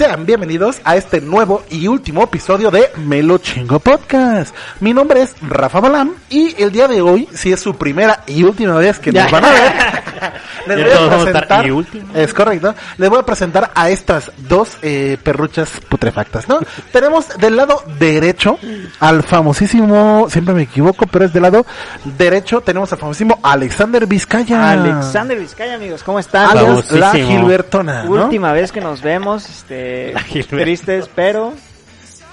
sean bienvenidos a este nuevo y último episodio de Melo Chingo Podcast. Mi nombre es Rafa Balam y el día de hoy, si es su primera y última vez que nos van a ver, les voy a presentar, es correcto, les voy a presentar a estas dos eh, perruchas putrefactas, ¿no? Tenemos del lado derecho al famosísimo, siempre me equivoco, pero es del lado derecho, tenemos al famosísimo Alexander Vizcaya. Alexander Vizcaya, amigos, ¿cómo están? alias la. Gilbertona, ¿no? Última vez que nos vemos, este, Gilbertona. tristes, pero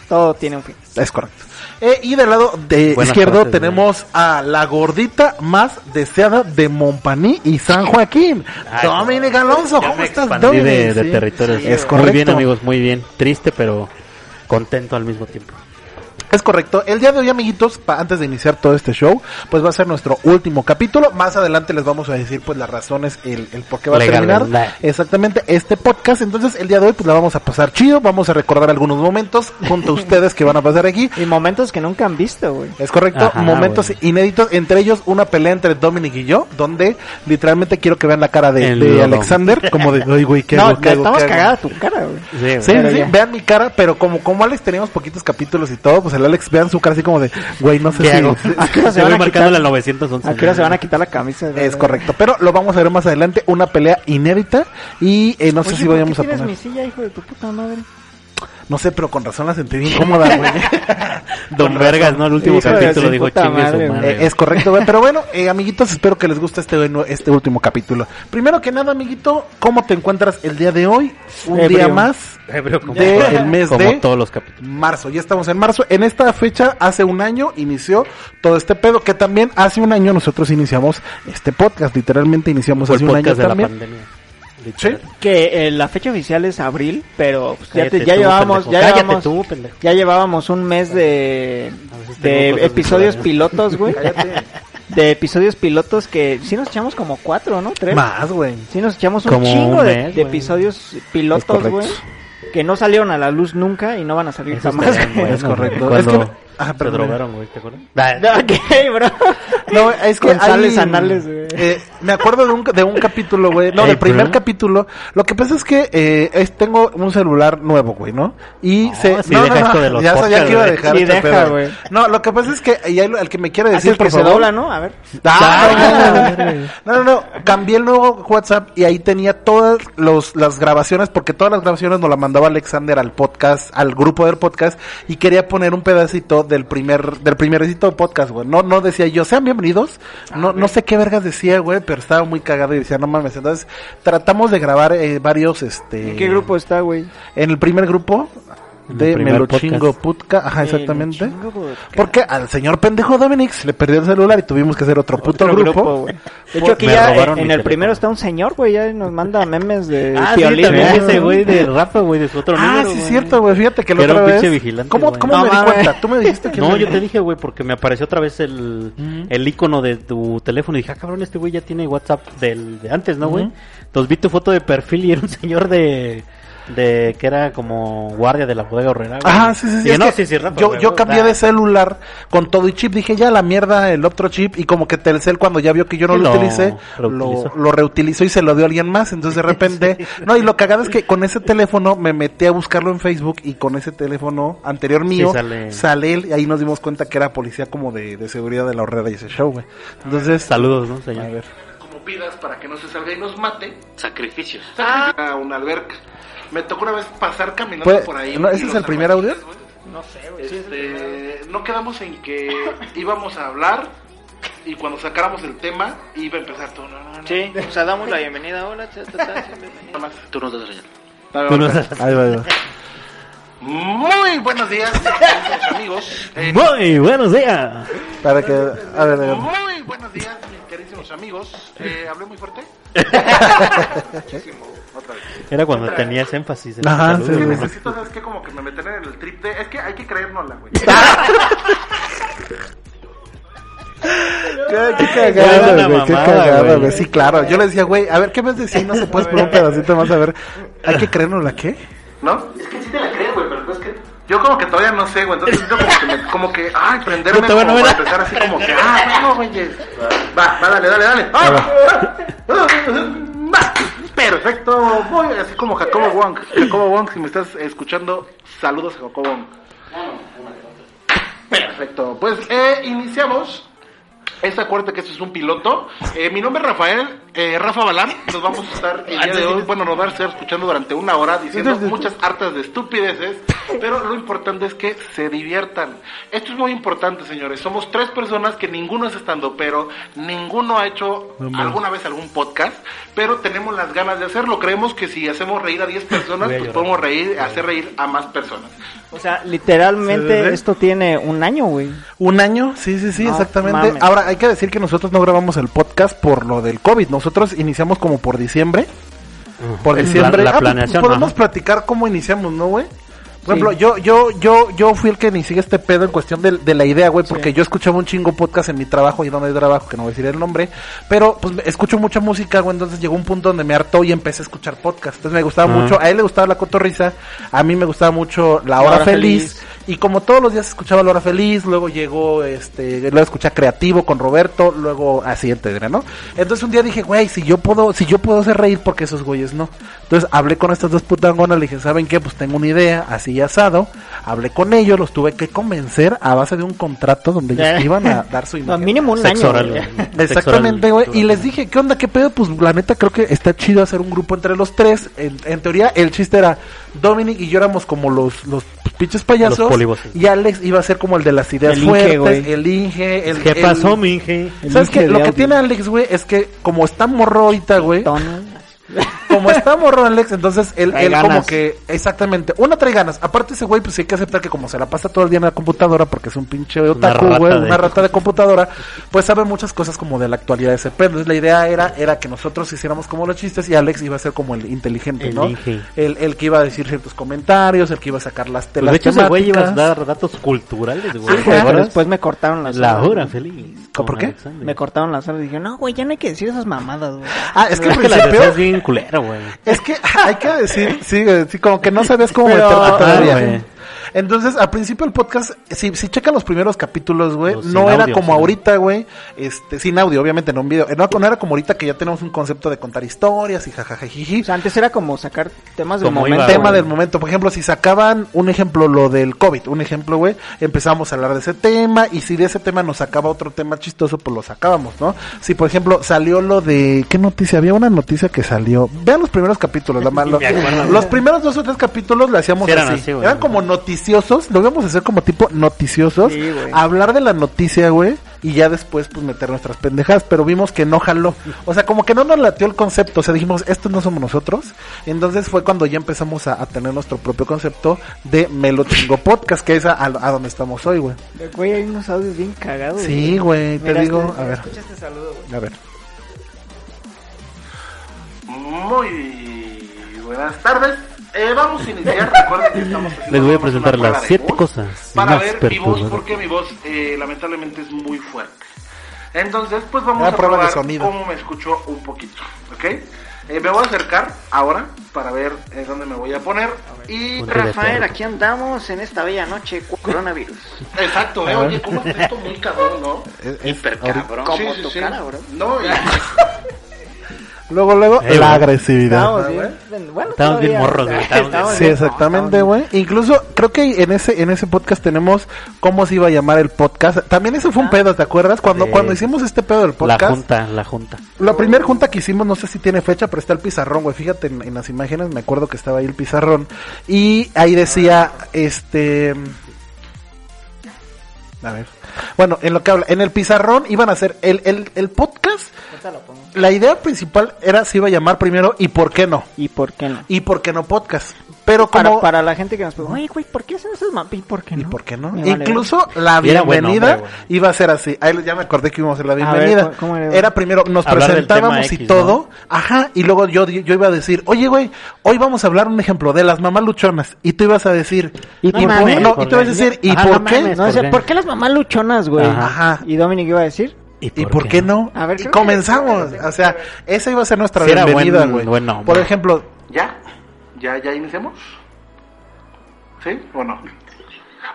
todo tiene un fin. Es correcto. Eh, y del lado de Buenas izquierdo tenemos a la gordita más deseada de Montpaní y San Joaquín, Ay, Dominic Alonso. ¿Cómo estás, Dominic? de, de Sí. territorios. Sí, es Muy bien, correcto. amigos, muy bien. Triste, pero contento al mismo tiempo. Es correcto. El día de hoy, amiguitos, antes de iniciar todo este show, pues va a ser nuestro último capítulo. Más adelante les vamos a decir pues las razones, el, el por qué va a terminar ¿verdad? exactamente este podcast. Entonces, el día de hoy pues la vamos a pasar chido, vamos a recordar algunos momentos junto a ustedes que van a pasar aquí. Y momentos que nunca han visto, güey. Es correcto, Ajá, momentos inéditos, entre ellos una pelea entre Dominic y yo, donde literalmente quiero que vean la cara de, de. Alexander, como de, ay güey, ¿qué No, hago, qué hago, estamos qué hago?" cagada tu cara, güey. Sí, Sí, sí, vean mi cara, pero como, como Alex teníamos poquitos capítulos y todo, pues el Alex vean su cara así como de, güey, no sé ¿Qué si... hago? ¿A qué hora se Se van a marcando quitar? la 911. ¿A qué hora se van a quitar la camisa? Es correcto, pero lo vamos a ver más adelante, una pelea inédita y eh, no sé Oye, si ¿por qué vayamos a poner... mi silla, hijo de tu puta madre? No sé, pero con razón la sentí bien cómoda, güey. Don Vergas, ¿no? El último capítulo dijo madre, madre. Eh, es correcto, güey. Pero bueno, eh, amiguitos, espero que les guste este, este último capítulo. Primero que nada, amiguito, ¿cómo te encuentras el día de hoy? Un Ebrio. día más, Ebrio como, de el mes como de- todos los capítulos. marzo. Ya estamos en marzo. En esta fecha, hace un año, inició todo este pedo. Que también hace un año nosotros iniciamos este podcast. Literalmente iniciamos Fue el hace un año de la también. Sí. Que eh, la fecha oficial es abril, pero pues, ya, te- ya tú, llevábamos, pendejo. ya llevábamos, tú, ya llevábamos un mes de, de episodios de pilotos, güey. De episodios pilotos que sí nos echamos como cuatro, ¿no? Tres. Más, güey. Sí nos echamos un Como chingo un de, mes, de güey. episodios pilotos, güey. Que no salieron a la luz nunca y no van a salir Eso jamás. estaría bueno, Es correcto. güey. Es Cuando que- Ah, perdón. drogaron, güey, ¿te acuerdas? ok, bro. No, es que hay- Anales, güey. eh, me acuerdo de un, de un capítulo, güey. No, del primer capítulo. Lo que pasa es que eh, es- tengo un celular nuevo, güey, ¿no? Y No, se... deja esto de los ya sabía que iba a dejar Sí este deja, pedo. güey. No, lo que pasa es que y lo- el que me quiere Así decir, el que se dobla, ¿no? A ver. Ah, no, no, no, cambié el nuevo WhatsApp y ahí tenía todas los, las grabaciones, porque todas las grabaciones nos la mandaba Alexander al podcast, al grupo del podcast, y quería poner un pedacito del primer, del primercito podcast, güey. No, no decía yo, sean bienvenidos. No, no sé qué vergas decía, güey, pero estaba muy cagado y decía, no mames. Entonces, tratamos de grabar eh, varios, este. ¿En qué grupo está, güey? En el primer grupo de podcast. Putka, ajá, exactamente. Porque al señor pendejo Dominic se le perdió el celular y tuvimos que hacer otro puto Otro grupo. güey. De hecho, aquí Me ya en el primero está un señor, güey, ya nos manda memes de Ah, sí, también ese güey de Rafa, güey, de su otro Ah, número, sí, güey. cierto, güey. Fíjate que la Que era otra un vez. pinche vigilante, ¿Cómo, cómo No me di cuenta? Tú me dijiste que No, yo te dije, güey, porque me apareció otra vez el, Ujú. el icono de tu teléfono y dije, ah, cabrón, este güey ya tiene WhatsApp del, de antes, ¿no, güey? Entonces vi tu foto de perfil y era un señor de, de que era como guardia de la bodega horrera. Ajá, sí, sí, sí. Dije, es no, que sí, sí, Rafa, yo, yo cambié ah. de celular con todo y chip. Dije, ya la mierda, el otro chip. Y como que Telcel, cuando ya vio que yo no lo, lo utilicé, lo, reutilizó. lo reutilizó y se lo dio a alguien más. Entonces de repente. No, y lo cagado es que con ese teléfono me metí a buscarlo en Facebook. Y con ese teléfono anterior mío, sale. sale él. Y ahí nos dimos cuenta que era policía como de, de seguridad de la horrera y ese show, güey. Entonces. Saludos, ¿no, A señor? ver. como pidas para que no se salga y nos mate Sacrificios. a una alberca. Me tocó una vez pasar caminando Pues, por ahí. ¿no, y ese es el primer audio? No sé, güey. Este, no quedamos en que íbamos a hablar y cuando sacáramos el tema iba a empezar todo. No, no, no. Sí, o sea, damos la bienvenida. Hola, tú nos das la señal. Tú no sabes. Ahí va, ahí va. Muy buenos días, queridos amigos. Eh, Muy buenos días. Para que. A ver, a ver. muy buenos días, mis queridísimos amigos. Eh, ¿Hablé muy fuerte? Muchísimo. Era cuando tenías énfasis en Ajá, el sí, Es necesito, ¿sabes qué? Como que me meten en el trip de... Es que hay que creérnosla, güey. Qué, qué una güey, qué mamada, cagado, güey. güey. Sí, claro. Yo le decía, güey, a ver, ¿qué me decía? No se puede poner un pedacito más, a ver. ¿Hay que creernos la qué? ¿No? Es que sí te la creo, güey, pero es que... Yo como que todavía no sé, güey, entonces yo como que, me, como que, ay, prenderme, como para empezar así como que, ah, no, güey, va, va, dale, dale, dale. ¡Ah! Perfecto, voy así como Jacobo Wong. Jacobo Wong, si me estás escuchando, saludos a Jacobo Wong. Perfecto, pues eh, iniciamos. Esta acuérdate que esto es un piloto. Eh, mi nombre es Rafael, eh, Rafa Balán. Nos vamos a estar el día de hoy, bueno, nos van a estar escuchando durante una hora diciendo muchas hartas de estupideces. Pero lo importante es que se diviertan. Esto es muy importante, señores. Somos tres personas que ninguno es estando, pero ninguno ha hecho alguna vez algún podcast. Pero tenemos las ganas de hacerlo. Creemos que si hacemos reír a 10 personas, pues podemos reír, hacer reír a más personas. O sea, ¿Se literalmente esto tiene un año, güey. Un año, sí, sí, sí, No exactamente. mames. Ahora, hay que decir que nosotros no grabamos el podcast por lo del COVID. Nosotros iniciamos como por diciembre. Por diciembre. La, la Ah, pues, planeación. Podemos ajá. platicar cómo iniciamos, ¿no, güey? Por Sí. ejemplo, yo, yo, yo, yo fui el que inicié este pedo en cuestión de, de la idea, güey, porque Sí. yo escuchaba un chingo podcast en mi trabajo y donde trabajo, que no voy a decir el nombre, pero pues escucho mucha música, güey, entonces llegó un punto donde me hartó y empecé a escuchar podcast. Entonces me gustaba mucho, a él le gustaba la cotorriza, a mí me gustaba mucho la hora, Hora feliz, Feliz. Y como todos los días escuchaba la hora feliz, luego llegó, este, luego escuché creativo con Roberto, luego así, etcétera, ¿no? Entonces un día dije, güey, si yo puedo, si yo puedo hacer reír, porque esos güeyes no? Entonces hablé con estas dos putangonas, le dije, ¿saben qué? Pues tengo una idea, así y asado, hablé con ellos, los tuve que convencer a base de un contrato donde ellos iban a dar su No, imagen. mínimo un año. güey. Exactamente, güey. Y les dije, ¿qué onda? ¿Qué pedo? Pues la neta creo que está chido hacer un grupo entre los tres. En, en teoría, el chiste era Dominic y yo éramos como los, los pinches payasos. Los Y Alex iba a ser como el de las ideas El Inge, fuertes, el Inge, el... ¿Qué el- pasó, mi Inge? El ¿Sabes qué? Lo que tiene Alex, güey, es que como está morro ahorita, güey. como está morro Alex, entonces él, como que, exactamente, una trae ganas. Aparte ese güey, pues sí hay que aceptar que como se la pasa todo el día en la computadora, porque es un pinche otaku, rata güey, de- una rata de computadora, pues sabe muchas cosas como de la actualidad de ese pedo. Entonces la idea era, era que nosotros hiciéramos como los chistes y Alex iba a ser como el inteligente, El ¿no? Inge. El, el que iba a decir ciertos comentarios, el que iba a sacar las Pues, telas de hecho, ese güey iba a dar datos culturales, güey. Después me cortaron las La alas, hora feliz. ¿Por qué? Alexander. Me cortaron las alas y dije, no, güey, ya no hay que decir esas mamadas, güey. Ah, es que que las principio, decías bien culero, güey. Es que hay que decir, sí, sí, como que no sabías cómo Pero- meterte Ah. Entonces, al principio el podcast, si, si checan los primeros capítulos, güey, no era audio, como ahorita, güey, este, sin audio, obviamente, no un video. No, no era como ahorita que ya tenemos un concepto de contar historias y jajajajiji. O sea, antes era como sacar temas del Como momento. iba, tema del momento, por ejemplo, si sacaban un ejemplo, lo del COVID, un ejemplo, güey, empezamos a hablar de ese tema y si de ese tema nos sacaba otro tema chistoso, pues lo sacábamos, ¿no? Si, por ejemplo, salió lo de, ¿qué noticia? Había una noticia que salió, vean los primeros capítulos, la Ni lo- me acuerdo. los primeros dos o tres capítulos le hacíamos Sí, eran así, eran como noticiosos, lo íbamos a hacer como tipo noticiosos, Sí, güey. hablar de la noticia, güey, y ya después, pues, meter nuestras pendejadas, pero vimos que no jaló, o sea, como que no nos latió el concepto, o sea, dijimos, estos no somos nosotros, entonces fue cuando ya empezamos a, a tener nuestro propio concepto de Melo Chingo Podcast, que es a, a donde estamos hoy, güey. Güey, hay unos audios bien cagados. Sí, güey, te Mira, digo, este- a ver, Escucha este saludo, güey. a ver. Muy buenas tardes. Eh, vamos a iniciar. Recuerden que estamos Les voy a presentar las siete cosas para más ver mi voz, porque mi voz eh, lamentablemente es muy fuerte. Entonces, pues vamos Una a prueba de probar sonido. cómo me escucho un poquito, ¿ok? Eh, me voy a acercar ahora para ver eh, dónde me voy a poner. Y Ponte Rafael, aquí andamos en esta bella noche coronavirus. Exacto, eh, oye, ¿cómo está esto muy cabrón, no? Es- es Hiper cabrón. Como Sí, sí, tu sí. cara, bro. No, y- Luego, luego, Eh, la güey. agresividad. Estábamos Ah, bien, bueno, Estábamos bien morros, güey, Sí, bien- exactamente, no, güey. Incluso creo que en ese en ese podcast tenemos cómo se iba a llamar el podcast. También eso fue un Ah. pedo, ¿te acuerdas? Cuando Sí. cuando hicimos este pedo del La podcast. junta, la junta. La primera junta que hicimos, no sé si tiene fecha, pero está el pizarrón, güey. Fíjate en, en las imágenes, me acuerdo que estaba ahí el pizarrón. Y ahí decía, este... A ver. Bueno, en lo que habla, en el pizarrón iban a hacer el, el, el podcast. Ahorita lo pongo. La idea principal era se iba a llamar primero y por qué no. ¿Y por qué no? Y por qué no podcast. Pero como... Para, para la gente que nos pregunta, oye, güey, ¿por qué hacen esos mapas? ¿Y por qué no? ¿Y por qué no? Vale Incluso la Y bienvenida iba a ser así. Ahí ya me acordé que íbamos a hacer la ver, bienvenida. ¿cómo- cómo era? era primero, nos Hablar presentábamos y todo. Ajá. Y luego yo, yo iba a decir, oye, güey, hoy vamos a hablar un ejemplo de las mamás luchonas. Y tú ibas a decir, Y ¿y, no por, mames, no, ¿por y tú ibas a decir, ¿y Ajá, por no qué? mames. No, ¿Por o sea, qué? ¿por qué las mamás luchonas, güey? Ajá. Ajá. Y Dominic iba a decir, ¿Y ¿Y por qué no? A ver, y creo que- comenzamos. O sea, esa iba a ser nuestra Sí, bienvenida, güey. buen. Por ejemplo, ¿Ya? ¿Ya, ya iniciamos? ¿Sí o no?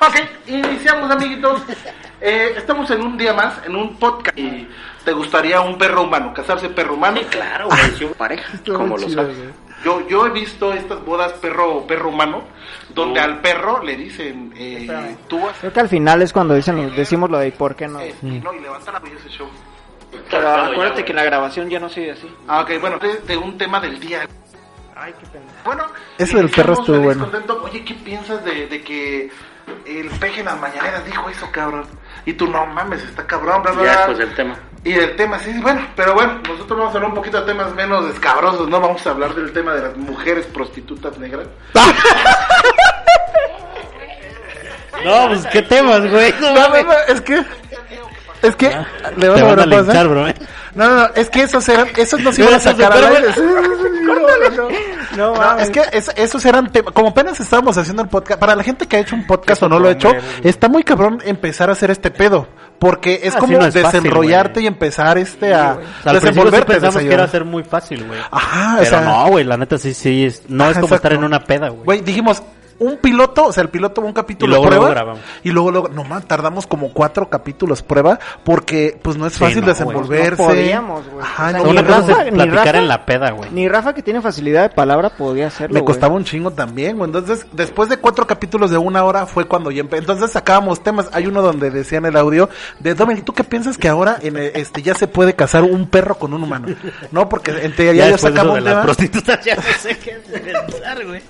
Ok, iniciamos amiguitos. Eh, estamos en un día más, en un podcast. Y te gustaría un perro humano, casarse perro humano. Claro, güey, yo pareja, como lo sabes. Yo, yo he visto estas bodas perro perro humano, donde al perro le dicen, eh, tú vas Creo que al final es cuando dicen, lo- decimos lo de ¿por qué no? eh, y no, y levanta la ese show. Pero acuérdate que en la grabación ya no sigue así. Ah, ok, bueno, de, de un tema del día. Ay, qué pena. Bueno, Ese del perro estuvo bueno. contento. Oye, ¿qué piensas de, de que el peje en las mañaneras dijo eso, cabrón? Y tú, no mames, está cabrón, bla, bla, Ya bla. después del tema. Y del tema, sí, bueno, pero bueno, nosotros vamos a hablar un poquito de temas menos escabrosos, ¿no? Vamos a hablar del tema de las mujeres prostitutas negras. No, pues qué temas, güey. No, no, no, es que. Es que. Le vas a van a linchar, bro. ¿eh? No, no, no, es que esos eran. Esos no se iban a sacar al aire. No, no, no. No, No, mames. es que es- esos eran temas, como apenas estábamos haciendo el podcast, para la gente que ha hecho un podcast o no lo ha hecho, está muy cabrón empezar a hacer este pedo, porque es Ah, como sí, no es fácil, desenrollarte y empezar este a O sea, sí desenvolverte. pensamos que era ser muy fácil, güey. Ajá, o Pero sea, no, güey, la neta sí, sí, es, no es como estar en una peda, güey. Güey, dijimos un piloto, o sea, el piloto un capítulo Y luego, prueba luego grabamos. y luego luego no man, tardamos como cuatro capítulos prueba porque pues no es Sí, fácil no, desenvolverse. no podíamos, güey. Ajá, O sea, no, Una cosa es platicar Rafa- en la peda, güey. Ni Rafa, que tiene facilidad de palabra, podía hacerlo. Me costaba un chingo también, güey. Entonces, después de cuatro capítulos de una hora fue cuando ya empe- Entonces sacábamos temas. Hay uno donde decían el audio de Dominic, ¿tú qué piensas que ahora en eh, este ya se puede casar un perro con un humano? No, porque en teoría ya ya, de sacamos de prostitutas ya no sé qué pensar, güey.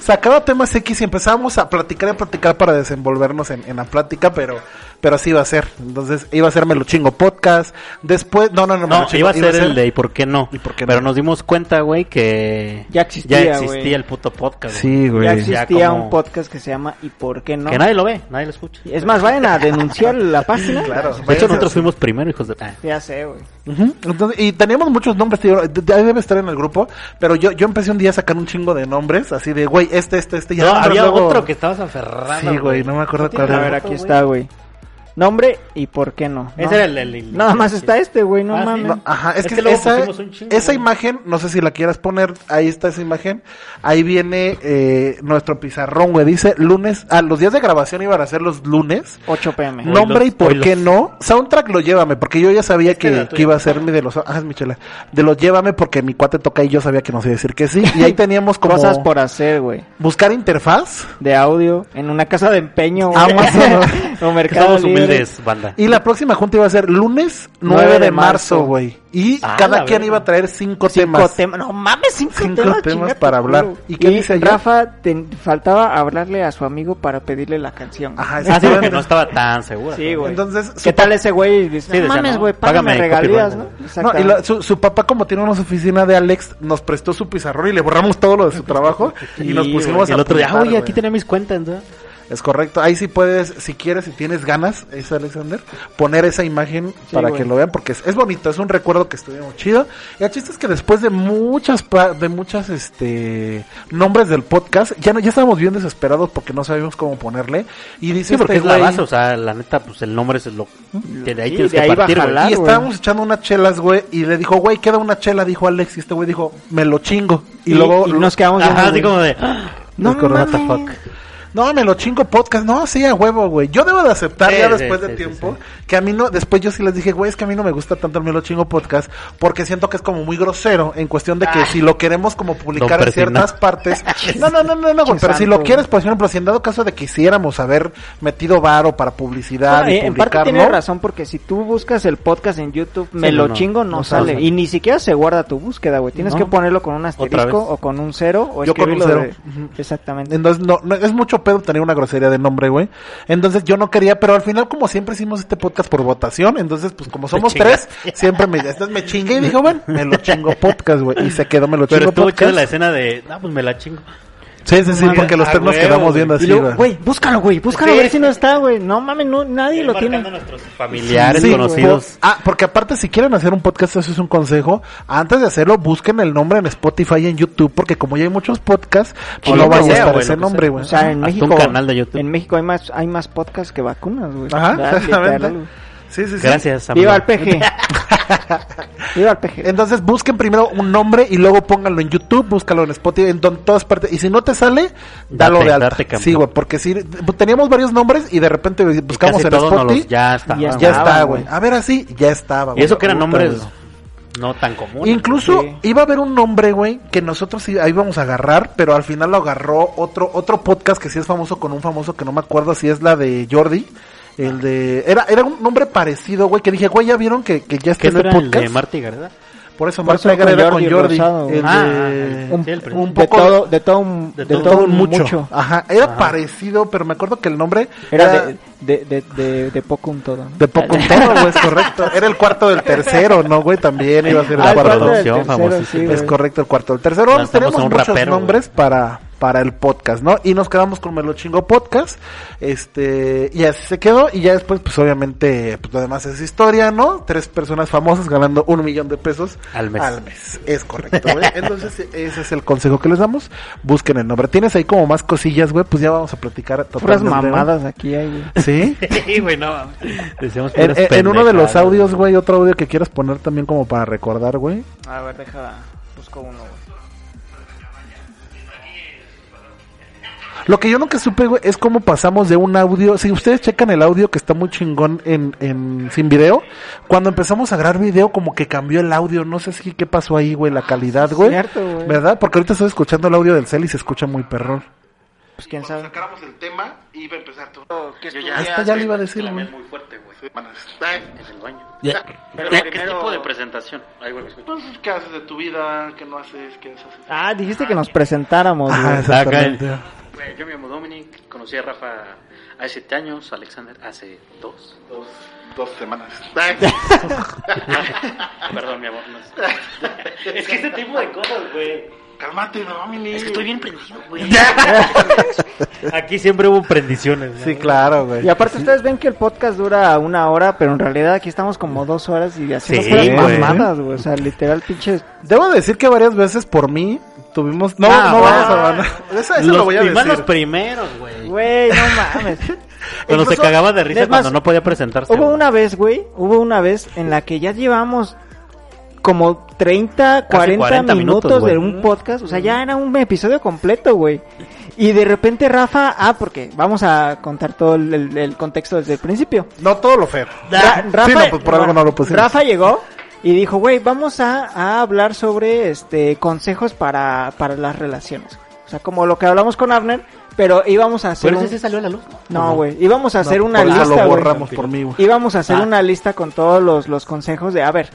Sacaba temas X y empezábamos a platicar y a platicar para desenvolvernos en, en la plática, pero pero así iba a ser. Entonces, iba a ser Me lo chingo podcast. Después, no, no, no, No, chingo, iba a ser el de ¿y por qué no? ¿Y por qué Pero no? nos dimos cuenta, güey, que Ya existía, ya güey. existía el puto podcast. Sí, güey. Ya Ya existía como- un podcast que se llama ¿Y por qué no? Que nadie lo ve, nadie lo escucha. Es más, vayan a denunciar la página. Claro. De hecho, nosotros fuimos primero, hijos de... Ah. Ya sé, güey. Entonces, y teníamos muchos nombres, tío, ahí debe estar en el grupo, pero yo, yo empecé un día a sacar un chingo de nombres, así de, güey, este, este, este, y No, había luego- otro que estabas aferrando. Sí, güey, no me acuerdo cuál A ver, era. aquí está, güey. Nombre y por qué no. Ese No. era el... el- el- Nada más está este, güey, no Ah, sí. mames. No, ajá, es, Es que, que luego esa, pusimos un chingo, esa güey. imagen, no sé si la quieras poner, ahí está esa imagen, ahí viene eh, nuestro pizarrón, güey, dice lunes, ah, los días de grabación iban a ser los lunes, 8 pm. No. nombre y por qué los- no, soundtrack lo llévame, porque yo ya sabía Este era que, tuyo. que iba a ser mi de los, ah, es mi chela, de los llévame porque mi cuate toca y yo sabía que nos iba a decir que sí, y ahí teníamos como Cosas por hacer, güey. buscar interfaz, De audio en una casa de empeño, güey. Amazon. o Que Mercado Libre. Humildes, banda. Y la próxima junta iba a ser lunes 9 de marzo, güey. Y Ah, cada quien verga. iba a traer cinco, Cinco temas. temas. No mames, cinco, Cinco temas, temas para hablar. ¿Y qué dice? Rafa, te faltaba hablarle a su amigo para pedirle la canción. Ajá, Ah, sí, porque no estaba tan segura. Sí, güey. Entonces, ¿Qué tal ese güey? Sí, no decía, mames, no, güey, págame págame regalías, ¿no? No, y la- su, su papá, como tiene una oficina de Alex, nos prestó su pizarrón y le borramos todo lo de su trabajo y nos pusimos a el otro día, ah, oye, aquí tenía mis cuentas, ¿no? Es correcto. Ahí sí puedes, si quieres, si tienes ganas, es Alexander, poner esa imagen para que lo vean, porque es, es bonito, es un recuerdo que estuvimos chido. Y el chiste es que después de muchas, pa- de muchas, este, nombres del podcast, ya no, ya estábamos bien desesperados porque no sabíamos cómo ponerle. Y dice Sí, porque este es la base, o sea, la neta, pues el nombre es lo que de ahí Sí, tienes de que ahí partir, jalar. y estábamos echando unas chelas, güey, y le dijo, güey, queda una chela, dijo Alex, y este güey dijo, me lo chingo. Y, Y, luego, y nos quedamos viendo, Ajá, así güey. como de, ah, No no, me lo chingo podcast, no, sí, a huevo, güey. Yo debo de aceptar Sí, ya sí, después sí, de sí, tiempo que a mí no, después yo sí les dije, güey, es que a mí no me gusta tanto el me lo chingo podcast porque siento que es como muy grosero en cuestión de que si lo queremos como publicar en ciertas partes. No, no, no, no, no, güey, pero si lo quieres, por ejemplo, si en dado caso de que quisiéramos haber metido varo para publicidad No, y eh, en parte publicarlo. tiene razón porque si tú buscas el podcast en YouTube, me lo no, chingo, no, no sale. sale. Y ni siquiera se guarda tu búsqueda, güey. Tienes No. que ponerlo con un asterisco o con un cero o Yo con un cero. de- Ujú. Exactamente. Entonces, no, no, es mucho pedo tener una grosería de nombre, güey. Entonces, yo no quería, pero al final, como siempre hicimos este podcast por votación, entonces, pues como somos tres, siempre me, entonces me chingué y dije, bueno, me lo chingo podcast, güey. Y se quedó, me lo Pero chingo podcast. la escena de, no, pues me la chingo. Sí, sí, sí, mames. porque los Ah, tres nos quedamos viendo así, güey. güey, búscalo, güey, búscalo Sí. a ver si no está, güey. No mames, no, nadie lo tiene. a nuestros familiares, Sí, conocidos. por- ah, porque aparte si quieren hacer un podcast, eso es un consejo. Antes de hacerlo, busquen el nombre en Spotify y en YouTube, porque como ya hay muchos podcasts, pues no que a estar güey, ese nombre, güey. O sea, en Hasta México, un canal de YouTube. en México hay más, hay más podcasts que vacunas, güey. Ajá, exactamente. Literal, güey. Sí, sí, sí. Gracias, amigo. Viva el PG. Viva el PG. Entonces busquen primero un nombre y luego pónganlo en YouTube, búscalo en Spotify, en todas partes. Y si no te sale, dalo Date, de alta. date, sí, güey, porque si teníamos varios nombres y de repente buscamos en Spotify, los- ya está. Ya está, güey. A ver así, ya estaba. Y güey. eso que eran nombres no tan comunes. Incluso Sí. iba a haber un nombre, güey, que nosotros íbamos a agarrar, pero al final lo agarró otro otro podcast que sí es famoso con un famoso que no me acuerdo si es la de Jordi. El de... Era, era un nombre parecido, güey, que dije, güey, ¿ya vieron que, que ya está ¿Qué en no el era el podcast? de Marta y Gareda? Por eso eso Gareda con era con Jordi el Ah, de... Un, Sí, el un de poco todo- de todo un, de de todo todo un mucho. mucho. Ajá, era Ajá. parecido, pero me acuerdo que el nombre Era de, de, de, de, de poco un todo. ¿no? de poco un todo, güey, es correcto. Era el cuarto del tercero, ¿no, güey? También iba a ser el Ah, cuarto. del tercero, sí, Es correcto, el cuarto del tercero. Lanzamos tenemos a un muchos rapero, nombres para, para el podcast, ¿no? Y nos quedamos con Me lo chingo podcast. Este, y así se quedó. Y ya después, pues obviamente, pues lo demás es historia, ¿no? Tres personas famosas ganando un millón de pesos Al mes. Al mes, es correcto, güey. Entonces, ese es el consejo que les damos. Busquen el nombre. Tienes ahí como más cosillas, güey. Pues ya vamos a platicar Puras mamadas aquí hay, güey. Sí. Sí, güey, no. Decíamos En, en- uno de los audios, güey, otro audio que quieras poner también como para recordar, güey. A ver, deja, busco uno, güey. Lo que yo nunca supe, güey, es cómo pasamos de un audio. Si ustedes checan el audio que está muy chingón en, en sin video, cuando empezamos a grabar video, como que cambió el audio. No sé si qué pasó ahí, güey, la calidad, güey. Cierto, güey. ¿Verdad? Porque ahorita estoy escuchando el audio del cel y se escucha muy perrón. Pues quién sabe. Sacáramos el tema y iba a empezar tú. ¿Qué Ahí está, ya le iba a decir, güey. muy fuerte, güey. En el baño. Ya. Pero ¿qué primero- tipo de presentación? Ay, güey. Pues, ¿qué haces de tu vida? ¿Qué no haces? ¿Qué haces? Ah, dijiste que nos presentáramos, güey. exactamente. Güey, yo me llamo Dominic, conocí a Rafa hace siete años, Alexander hace dos. Dos, dos semanas. Perdón, mi amor. No es... es que este tipo de cosas, güey. Cálmate, Dominic. Es que estoy bien prendido, güey. Aquí siempre hubo prendiciones. ¿no? Sí, claro, güey. Y aparte ustedes ven que el podcast dura una hora, pero en realidad aquí estamos como dos horas y haciendo Sí, puras güey. mamadas, güey. O sea, literal, pinches... Debo decir que varias veces por mí tuvimos. No, Ah, no vamos a ganar. Eso, eso Los, lo voy a decir. los primeros, güey. Güey, no mames. Cuando se cagaba de risa más, cuando no podía presentarse. Hubo güey. una vez, güey, hubo una vez en la que ya llevamos como 30, 40, 40 minutos, de un podcast, o sea, ya era un episodio completo, güey. Y de repente Rafa, ah, porque vamos a contar todo el, contexto desde el principio. No todo lo feo. Ra- Sí, no, pues por algo no lo pusimos. Rafa llegó y dijo, güey, vamos a, a hablar sobre este consejos para, para las relaciones. O sea, como lo que hablamos con Abner, pero íbamos a hacer Pero un... ese salió a la luz. No, güey, íbamos a hacer No, una eso lista, lo güey. borramos por mí, güey. Íbamos a hacer Ah. una lista con todos los, los consejos de, a ver,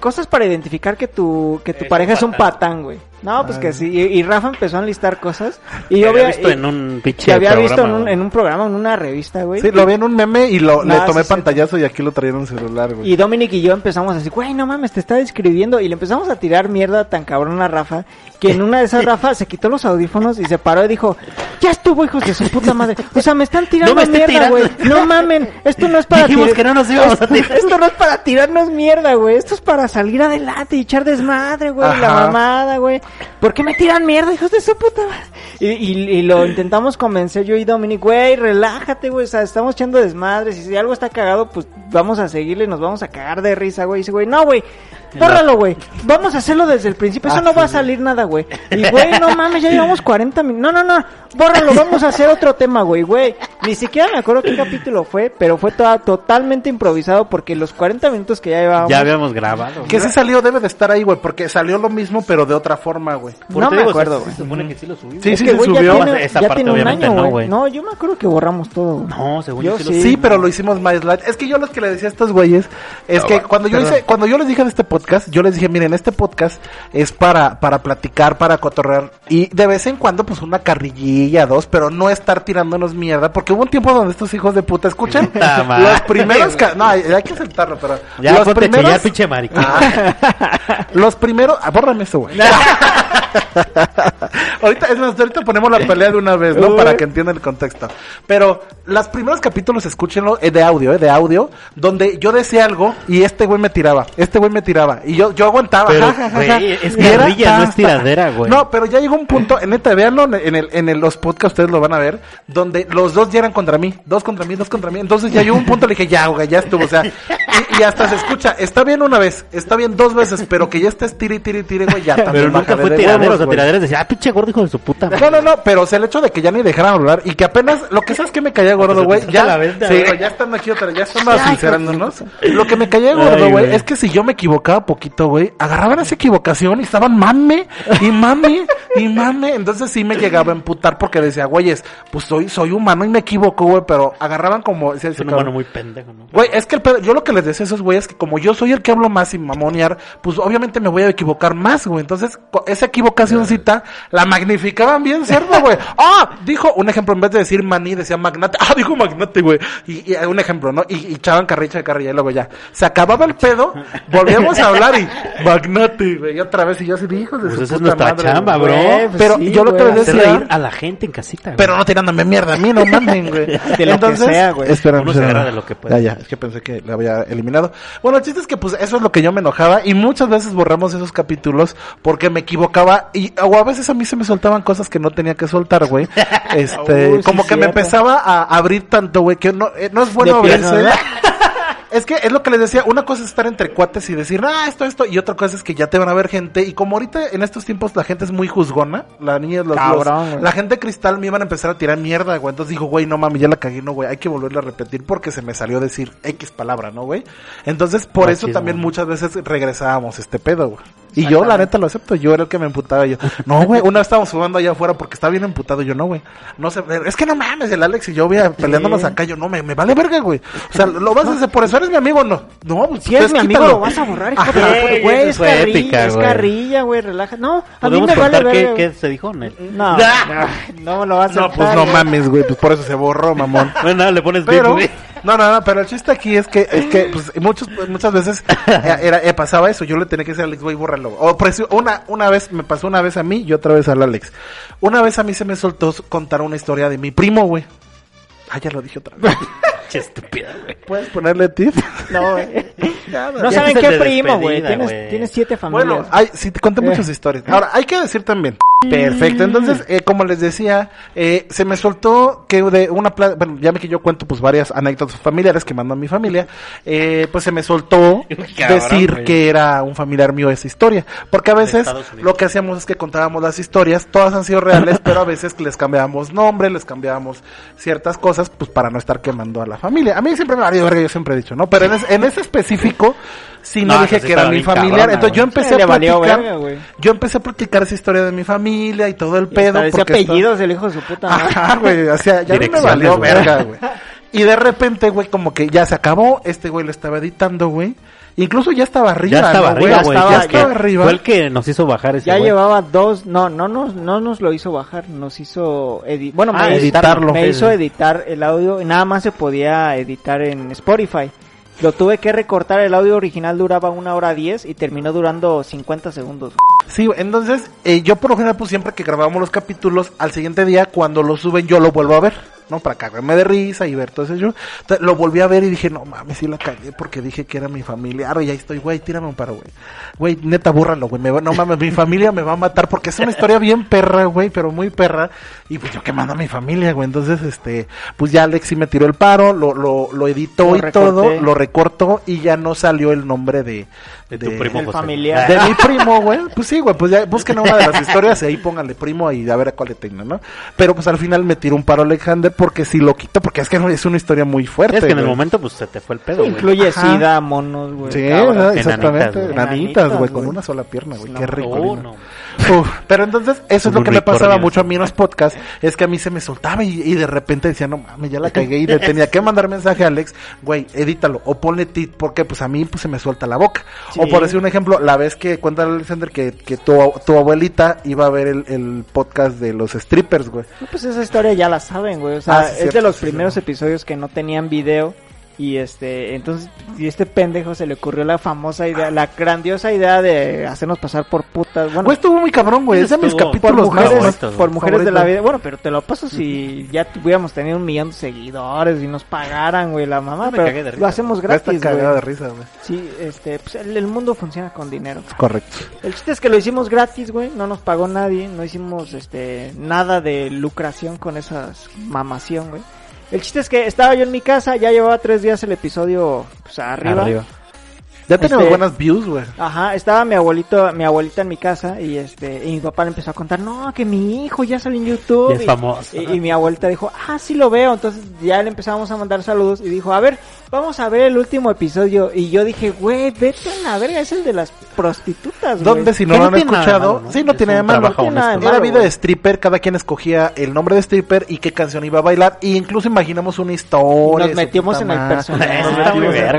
cosas para identificar que tu, que tu Es pareja un es un patán, güey. No, pues Ah. que sí. Y, y Rafa empezó a enlistar cosas. Y yo había visto y- en un pinche había visto en programa, un, güey. en un programa, en una revista, güey. Sí, lo vi en un meme y lo, le tomé sí, sí. pantallazo y aquí lo traía en un celular, güey. Y Dominic y yo empezamos a decir, güey, no mames, te está describiendo. Y le empezamos a tirar mierda tan cabrón a Rafa, que en una de esas Rafa se quitó los audífonos y se paró y dijo, ya estuvo, hijos de su puta madre. O sea, me están tirando No me estén mierda, güey. No mamen, esto no es para Dijimos que no nos íbamos a tirar. Esto no es para tirarnos mierda, güey. Esto es para salir adelante y echar desmadre, güey. La mamada, güey. ¿Por qué me tiran mierda, hijos de su puta madre? Y, y- y lo intentamos convencer yo y Dominic, güey, relájate, güey. O sea, estamos echando desmadre. Si, si algo está cagado, pues vamos a seguirle y nos vamos a cagar de risa, güey. Y dice, güey, no, güey. Bórralo, güey. Vamos a hacerlo desde el principio. Eso Ah, no va a salir nada, güey. Y, güey, no mames, ya llevamos 40 minutos. No, no, no. Bórralo, vamos a hacer otro tema, güey, güey. Ni siquiera me acuerdo qué capítulo fue, pero fue toda, totalmente improvisado porque los 40 minutos que ya llevábamos. Ya habíamos grabado. Que sí salió, debe de estar ahí, güey, porque salió lo mismo, pero de otra forma, güey. No me digo, acuerdo, güey. Se supone que sí lo subimos. Sí, Es sí que, se güey, ya subió. tiene, Esa ya parte tiene un obviamente año, no, güey. No, yo me acuerdo que borramos todo. No, según Yo yo, sí lo sí. Pero lo hicimos más light. Es que yo lo que le decía a estos güeyes es que cuando yo hice, cuando yo les dije de este podcast, yo les dije, miren, este podcast es para, para platicar, para cotorrear y de vez en cuando pues una carrillilla, dos, pero no estar tirándonos mierda, porque hubo un tiempo donde estos hijos de puta, madre. los primeros, no, hay, que aceptarlo, pero Ya, los primeros, pinche maricón. Ah. los primeros, ah, bórrame eso, güey. ahorita, es más, ahorita ponemos la pelea de una vez, ¿no? Para que entiendan el contexto. Pero los primeros capítulos, escúchenlo, eh, de audio, eh, de audio, donde yo decía algo y este güey me tiraba, este güey me tiraba. Y yo, yo aguantaba. Pero, ja, ja, ja, ja. güey, es carrilla, no es tiradera, güey. No, pero ya llegó un punto, en neta, véanlo en, el, en el- los podcasts, ustedes lo van a ver, donde los dos ya eran contra mí, dos contra mí, dos contra mí. Entonces ya llegó un punto, le dije, ya, güey, ya estuvo, o sea, y, y hasta se escucha, está bien una vez, está bien dos veces, pero que ya estés tire, tire, tire, güey, ya también Pero nunca fue de tiradera, huevos, o tiradera decía, ah, pinche gordo hijo de su puta. No, no, no, pero o sea, el hecho de que ya ni dejaran hablar y que apenas, lo que sabes que me caía gordo, güey, ya, la venta, sí, ya estando aquí otra, ya estamos sincerándonos. Lo que me caía gordo, güey. es que si yo me equivocaba poquito, güey, agarraban esa equivocación y estaban mame, y mame, y mame, entonces sí me llegaba a emputar porque decía, güeyes, pues soy, soy humano y me equivoco, güey, pero agarraban como, decía Es un humano muy pendejo, ¿no? Güey, es que el pedo- yo lo que les decía a esos güeyes es que como yo soy el que hablo más sin mamonear, pues obviamente me voy a equivocar más, güey. Entonces, esa equivocacióncita la magnificaban bien cerdo, güey. Ah, dijo un ejemplo, en vez de decir maní, decía magnate. Ah, dijo magnate, güey. Y, y, un ejemplo, ¿no? Y, y echaban carrilla de carrilla y luego ya. Se acababa el pedo, volvíamos a hablar y magnate, güey. Y otra vez, y yo así, hijos de Pues su esa es puta nuestra madre, chamba, güey. bro. Pues Pero sí, yo lo que les decía... a la gente en casita, güey. Pero no tirándome mierda a mí, no mamen, güey. De lo que Entonces, sea, güey. espera, Uno se agarra de lo que puede. Ya, ya, es que pensé que lo había eliminado. Bueno, el chiste es que pues eso es lo que yo me enojaba y muchas veces borramos esos capítulos porque me equivocaba y o a veces a mí se me soltaban cosas que no tenía que soltar, güey. Este, Uy, sí, como que me empezaba a abrir tanto, güey, que no, eh, no es bueno De abrirse. Es que es lo que les decía, una cosa es estar entre cuates y decir, ah, esto, esto, y otra cosa es que ya te van a ver gente, y como ahorita en estos tiempos la gente es muy juzgona, la niña, los, Cabrón, los- la gente cristal me iban a empezar a tirar mierda, güey, entonces dijo, güey, no mami, ya la cagué, no, güey, hay que volverla a repetir porque se me salió decir X palabra, ¿no, güey? Entonces, por eso también muchas veces regresábamos este pedo, güey. Y yo, la neta, lo acepto, yo era el que me emputaba, yo, no, güey, una vez estábamos jugando allá afuera porque estaba bien emputado, yo, no, güey, no sé, es que no mames, el Alex y yo, voy peleándonos acá, yo, no, me, me vale verga, güey, o sea, lo vas a hacer, por eso eres mi amigo, no, no, pues, Si eres ustedes mi amigo, quítalo. lo vas a borrar. Güey, es carrilla, épica, es güey. carrilla, güey, relaja. No, a mí ¿Podemos me vale contar qué, verga. qué se dijo en él? No, no, no lo vas a No, pues no mames, güey, pues por eso se borró, mamón. Bueno, nada, le pones no, no, no, pero el chiste aquí es que, es que, pues, muchos, muchas veces eh, era, eh, pasaba eso, yo le tenía que decir a Alex, güey, bórralo. Una, una vez, me pasó una vez a mí y otra vez al Alex. Una vez a mí se me soltó contar una historia de mi primo, güey. Ah, ya lo dije otra vez. Che, estúpida, güey. ¿Puedes ponerle tip? No, güey. No saben qué primo, güey. Tienes, siete familias. Bueno, hay, sí, te conté muchas historias. Ahora, hay que decir también. Perfecto. Entonces, eh, como les decía, eh, se me soltó que de una, pla- bueno, ya me que yo cuento pues varias anécdotas familiares que mandó a mi familia, eh, pues se me soltó Cabrón, decir güey. que era un familiar mío esa historia. Porque a veces lo que hacíamos es que contábamos las historias, todas han sido reales, pero a veces les cambiábamos nombre, les cambiábamos ciertas cosas, pues para no estar quemando a la familia. A mí siempre me ha valido verga, yo siempre he dicho, ¿no? Pero en, es- en ese específico, sí no, No, dije que era mi familiar. cabrona, Entonces yo empecé a valió platicar, verga, güey. yo empecé a platicar esa historia de mi familia y todo el pedo. Esto- apellidos el hijo de su puta madre. Ajá, güey, o sea, ya no me valió verga, güey. Y de repente, güey, como que ya se acabó, este güey lo estaba editando, güey. Incluso ya estaba arriba, Ya estaba arriba, güey. Ya Ya estaba- arriba. Fue el que nos hizo bajar ese Ya güey. llevaba dos, no, no nos, no nos lo hizo bajar, nos hizo editar, bueno, Ah, me, hizo- editarlo. me hizo editar el audio, y nada más se podía editar en Spotify. Lo tuve que recortar, el audio original duraba una hora diez y terminó durando 50 segundos. Sí, entonces, eh, yo por lo general, pues siempre que grabamos los capítulos, al siguiente día, cuando lo suben, yo lo vuelvo a ver, ¿no? Para cagarme de risa y ver todo eso. Yo Entonces, lo volví a ver y dije, no mames, sí la cagué porque dije que era mi familiar, y ahí estoy, güey, tírame un paro, güey. Güey, neta, búrralo, güey. me va- No mames, mi familia me va a matar porque es una historia bien perra, güey, pero muy perra. Y pues yo quemando a mi familia, güey. Entonces, este, pues ya Alex sí me tiró el paro, lo, lo, lo editó Lo y recorté. todo, lo recortó y ya no salió el nombre de, De tu primo El José. familiar. de mi primo, güey. Pues sí, güey, pues ya busquen una de las historias y ahí pónganle primo y a ver a cuál le tengan, ¿no? Pero pues al final me tiró un paro Alexander porque sí lo quito, porque es que no- es una historia muy fuerte. Es que en el güey. momento, pues, se te fue el pedo, güey. Incluye Ajá. sida, monos, güey. Sí, cabras. ¿verdad? enanitas, exactamente. güey. Enanitas, güey, con güey. una sola pierna, güey. No, Qué rico. No. Uf, pero entonces, eso es lo que me pasaba mucho a mí en los podcasts, es que a mí se me soltaba y, y de repente decía, no mames, ya la cagué y le tenía que mandar mensaje a Alex, güey, edítalo, o ponle tit, porque pues a mí pues se me suelta la boca. Sí. O por decir un ejemplo, la vez que cuenta Alexander que, que tu, tu abuelita iba a ver el, el podcast de los strippers, güey. No, Pues esa historia ya la saben, güey. O sea, Ah, es cierto, de los primeros sí. episodios que no tenían video Y este, entonces, y este pendejo se le ocurrió la famosa idea, la grandiosa idea de hacernos pasar por putas. Bueno, Güey, estuvo muy cabrón, güey. Es de mis por capítulos más mujeres, favoritos, por mujeres de la vida. Bueno, pero te lo paso si ya tuviéramos tenido un millón de seguidores y nos pagaran, güey, la mamá. Me pero cagué de risa. lo hacemos gratis, cagada de güey. risa, güey. Sí, este, pues el, el mundo funciona con dinero. Correcto. El chiste es que lo hicimos gratis, güey, no nos pagó nadie, no hicimos este nada de lucración con esa mamación, güey. El chiste es que estaba yo en mi casa, ya llevaba tres días el episodio pues, arriba. Arriba. Ya tenemos Este- buenas views, güey. Ajá, estaba mi abuelito, mi abuelita en mi casa y este y mi papá le empezó a contar, "No, que mi hijo ya salió en YouTube." Ya es y, famoso. y- y mi abuelita dijo, "Ah, sí lo veo." Entonces ya le empezamos a mandar saludos y dijo, "A ver, vamos a ver el último episodio." Y yo dije, "Güey, vete a la verga, es el de las prostitutas, güey." ¿Dónde si no lo han nada escuchado? malo, ¿no? Sí, no Es tiene de malo. No tiene nada. Era vida de stripper, cada quien escogía el nombre de stripper y qué canción iba a bailar. E incluso imaginamos una historia. Nos metimos en el personaje.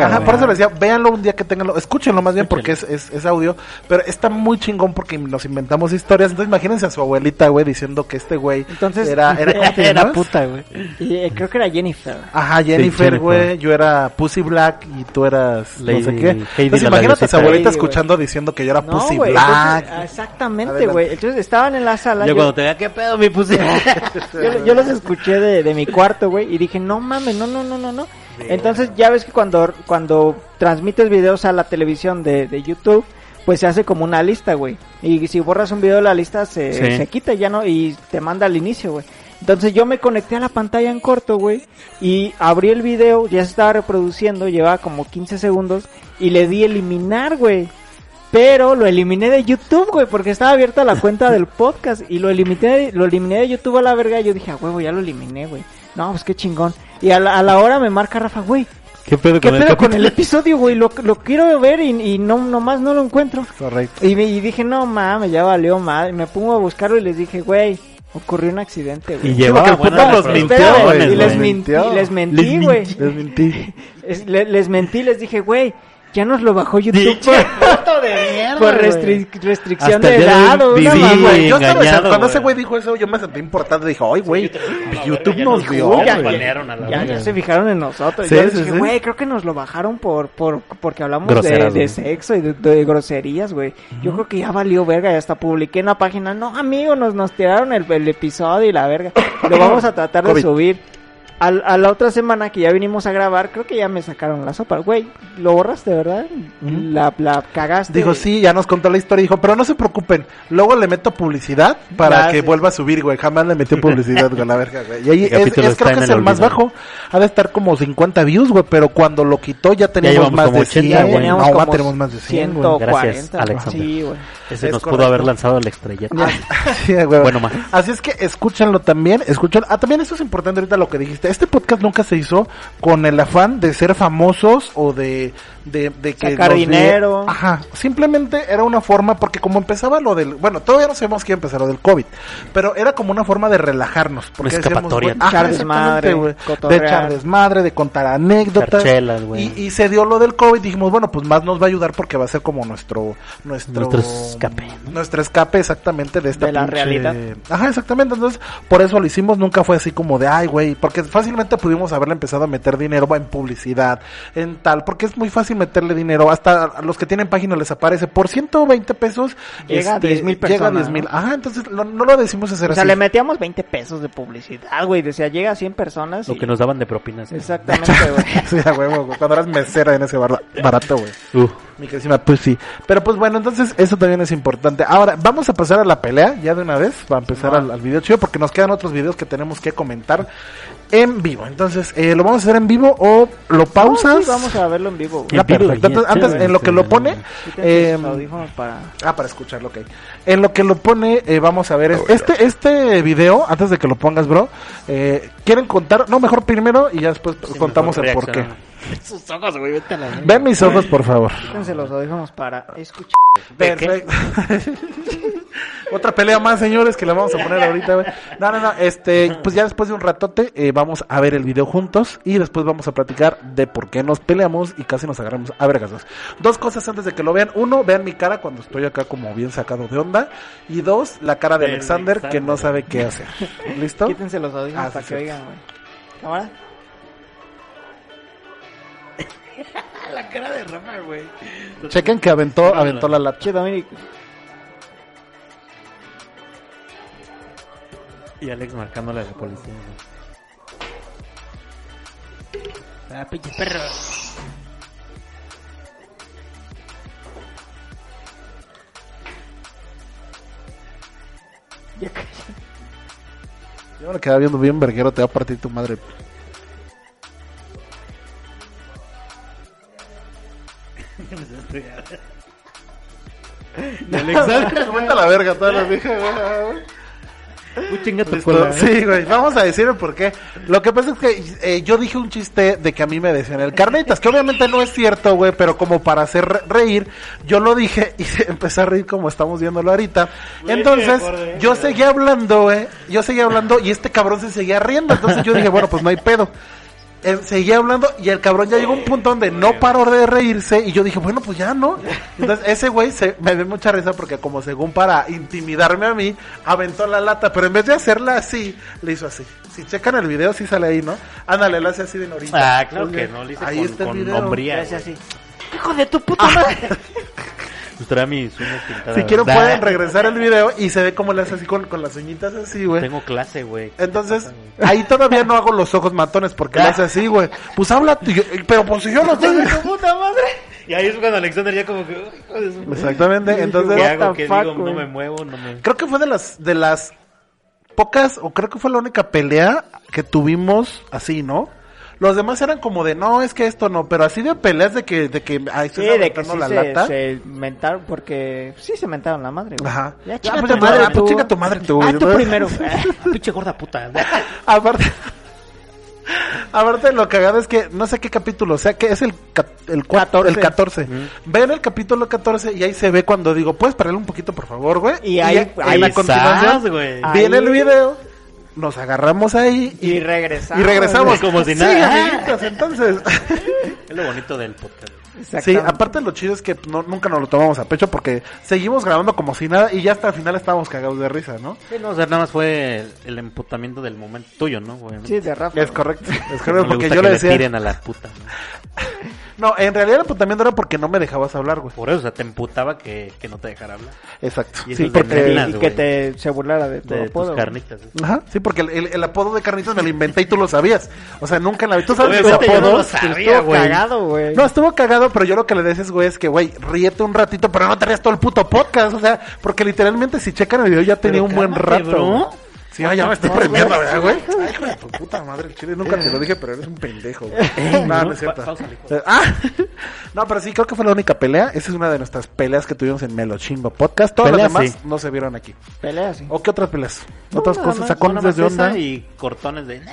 Ajá, por eso les decía, véanlo un día que tenganlo. Escúchenlo más bien porque es, es, es audio. Pero está muy chingón porque nos inventamos historias. Entonces imagínense a su abuelita, güey, diciendo que este güey Entonces, era, era, ¿cómo te Era puta, güey. Y eh, creo que era Jennifer. Ajá, Jennifer, Jennifer. güey, yo era Pussy Black y tú eras no sé qué. Heidi Entonces la imagínate a su Labiosita. abuelita güey. escuchando diciendo que yo era No, Pussy güey, Black. entonces, ah, exactamente, Adelante. güey. Entonces estaban en la sala. Yo yo- cuando te vea, ¿qué pedo, mi puse? Yo, yo los escuché de, de mi cuarto, güey, y dije, no mames, no, no, no, no, no. Entonces ya ves que cuando, cuando transmites videos a la televisión de, de YouTube, pues se hace como una lista, güey. Y si borras un video de la lista, se, Sí. se quita ya no, y te manda al inicio, güey. Entonces yo me conecté a la pantalla en corto, güey, y abrí el video, ya se estaba reproduciendo, llevaba como 15 segundos, y le di eliminar, güey. Pero lo eliminé de YouTube, güey, porque estaba abierta la cuenta del podcast y lo eliminé, lo eliminé de YouTube a la verga. Y yo dije, a huevo, ya lo eliminé, güey. No, pues qué chingón. Y a la, a la hora me marca Rafa, güey, ¿Qué pedo ¿qué con el pedo con capítulo? el episodio, güey? Lo, lo quiero ver y, y no, nomás no lo encuentro. Correcto. Y, me- y dije, no mames, ya valió madre. Me pongo a buscarlo y les dije, güey, ocurrió un accidente, güey. Y llevaba el puto los mintió, güey, y les mentí, mintió. les mentí, Les güey. Les mentí. Es- le- les mentí, les dije, güey, ya nos lo bajó YouTube por, de mierda, por restricción Hasta de edad o una viví, mamá, Güey, yo estaba engañado, cuando ese güey dijo eso, yo me sentí importante. Dije, ay, güey, YouTube ya nos vio, Ya, se fijaron en nosotros. Sí, yo les sí, dije, sí. güey, creo que nos lo bajaron por, por porque hablamos de, Groseras, de güey. sexo y de, de groserías, güey. Yo creo que ya valió verga, ya hasta publiqué en la página. No, amigo, nos, nos tiraron el, el episodio y la verga. Lo vamos a tratar de subir. Al- a la otra semana que ya vinimos a grabar, creo que ya me sacaron la sopa. Güey, lo borraste, ¿verdad? la, la cagaste. Dijo, sí, ya nos contó la historia. Dijo, pero no se preocupen. Luego le meto publicidad para Ya, que sí. vuelva a subir, güey. Jamás le metió publicidad, güey, la verga, güey. Y ahí El es, es- creo que es el el más bajo. Ha de estar como 50 views, güey. Pero cuando lo quitó ya teníamos llevamos más como de 80, 100. Ya güey. teníamos No, como tenemos más de 100, güey. 140. Gracias, Alexander. Sí, güey. Ese Es nos correcto. pudo haber lanzado el estrelleta. Sí, güey. Bueno, más. Así es que escúchanlo también, escuchan. Ah, también eso es importante ahorita lo que dijiste. Este podcast nunca se hizo con el afán de ser famosos o de de, de que Sacar los dinero. de- Ajá, simplemente era una forma porque como empezaba lo del, bueno, todavía no sabemos que iba a empezar lo del COVID, pero era como una forma de relajarnos, porque Una escapatoria. decíamos, Echar ajá, güey, de echar desmadre, de contar anécdotas. Echar chelas, güey. y, y se dio lo del COVID, dijimos, bueno, pues más nos va a ayudar porque va a ser como nuestro nuestro Nuestro escape, ¿no? nuestro escape exactamente de esta De la pinche- realidad. Ajá, exactamente. Entonces, por eso lo hicimos. Nunca fue así como de, ay, güey. Porque fácilmente pudimos haberle empezado a meter dinero en publicidad, en tal. Porque es muy fácil meterle dinero. Hasta a los que tienen página les aparece. Por 120 pesos. Llega a 10,000 Llega a personas, 10 mil. ¿no? Ajá, entonces lo- no lo decimos hacer O sea, así. le metíamos 20 pesos de publicidad, güey. Decía, llega a 100 personas. Lo y- que nos daban de propinas. Exactamente, güey. Sí, a huevo, güey. Cuando eras mesera en ese bar- barato, güey. Uh, Mi queridísima, pues sí. Pero pues bueno, entonces eso también es importante. Ahora, vamos a pasar a la pelea ya de una vez. Va a empezar al, al video chido porque nos quedan otros videos que tenemos que comentar en vivo. Entonces, eh, ¿lo vamos a hacer en vivo o lo pausas? No, sí, vamos a verlo en vivo. Ya, vivo, perfecto. Entonces, antes, chévere, en lo que lo pone, eh, para... ah, para escucharlo, ok. En lo que lo pone, eh, vamos a ver, es- este, este video, antes de que lo pongas, bro, eh, ¿quieren contar? No, mejor primero y ya después contamos el por qué. Sus ojos, güey, vete a la verga. Ven mis ojos, por favor. Quítense los audífonos para escuchar. Perfecto. Otra pelea más, señores, que la vamos a poner ahorita, güey. No, no, no, este, pues ya después de un ratote eh, vamos a ver el video juntos y después vamos a platicar de por qué nos peleamos y casi nos agarramos a vergazos. Dos cosas antes de que lo vean. Uno, vean mi cara cuando estoy acá como bien sacado de onda. Y dos, la cara de De Alexander, que no sabe qué hacer. ¿Listo? Quítense los audífonos Ah, sí, para que oigan, güey. ¿Cámara? La cara de Rafa, güey. Chequen que aventó, aventó la lata. Che, Dominic. Y Alex marcándole a la policía. Ah, pinche perro. Ya Yo me quedaba viendo bien verguero, te va a partir tu madre. Y Alex, Vete a la verga, todas las dije, güey. Uy, chinga tu Listo. cola. ¿eh? Sí, güey, vamos a decir el por qué. Lo que pasa es que eh, yo dije un chiste de que a mí me decían el carnitas, que obviamente no es cierto, güey, pero como para hacer re- reír, yo lo dije y se empecé a reír como estamos viéndolo ahorita. Entonces, yo seguía hablando, güey, yo seguía hablando y este cabrón se seguía riendo. Entonces yo dije, bueno, pues no hay pedo. Eh, seguía hablando y el cabrón ya llegó a un punto donde no paró de reírse y yo dije, bueno, pues ya no. Entonces ese güey se, me dio mucha risa porque como según para intimidarme a mí, aventó la lata, pero en vez de hacerla así, le hizo así. Si checan el video, sí sale ahí, ¿no? Ándale, lo hace así de norita. Ah, claro que no, le hice Ahí con, está el con video. hombría. Ya hace así. Hijo de tu puta madre. Pues traía mis uñas pintadas. Si quieren pueden regresar el video y se ve como le hace así con, con las uñitas así, güey. Tengo clase, güey. Entonces, ahí todavía no hago los ojos matones porque le hace así, güey. Pues habla, tú, yo- pero pues si yo lo estoy... puta madre. Y ahí es cuando Alexander ya como que... Exactamente, entonces... ¿Qué hago? ¿Qué fuck, digo? No me muevo, no me... Creo que fue de las de las pocas o creo que fue la única pelea que tuvimos así, ¿no? Los demás eran como de no, es que esto no, pero así de peleas de que de que ahí Sí, de que sí la se, lata. se mentaron, porque sí se mentaron la madre, güey. Ajá. Ya Ya, chinga pues, tu madre ah, pues, tú. chinga tu madre tú, Ah, tú primero. Pinche gorda puta. Aparte Aparte lo cagado es que no sé qué capítulo, o sea que es el el, cua- 14. el 14. Ven el capítulo 14 y ahí se ve cuando digo, "¿Puedes pararle un poquito, por favor, güey?" Y ahí- ahí la estás, continuación güey. viene el video, nos agarramos ahí Y regresamos. y regresamos Como si Sí, nada. amiguitos, entonces. Es lo bonito del podcast. Sí, aparte lo chido es que no- nunca nos lo tomamos a pecho porque seguimos grabando como si nada y ya hasta el final estábamos cagados de risa, ¿no? Sí, no, o sea, nada más fue el, el emputamiento del momento tuyo, ¿no? Sí, de Rafa. Es correcto, es No correcto le porque gusta yo que le decía, tiren a la puta, ¿no? No, en realidad el apuntamiento era porque no me dejabas hablar, güey. Por eso, o sea, te emputaba que, que no te dejara hablar. Exacto. Y Sí, porque nenas, y que te se burlara de tu De apodo, tus carnitas. güey. Ajá, sí, porque el, el- el apodo de Carnitas me lo inventé y tú lo sabías. O sea, nunca en la vida. ¿Tú sabes ese Obviamente yo no apodo? lo sabía, Estuvo güey. cagado, güey. No, estuvo cagado, pero yo lo que le decía, güey, es que, güey, ríete un ratito, pero no te rías todo el puto podcast. O sea, porque literalmente si checan el video ya tenía un buen rato. bro. Sí, ah, ya me estoy premiando, ¿verdad, güey? Ay, hijo de tu puta madre, el chile. Nunca te lo dije, pero eres un pendejo, güey. No, no es cierto. Eh, Ah, no, pero sí, creo que fue la única pelea. Esa es una de nuestras peleas que tuvimos en Melo Chingo Podcast. Todas Peleas, las demás sí. no se vieron aquí. Pelea, sí. ¿O qué otras peleas? Otras nada cosas, sacones de onda. Y cortones de... No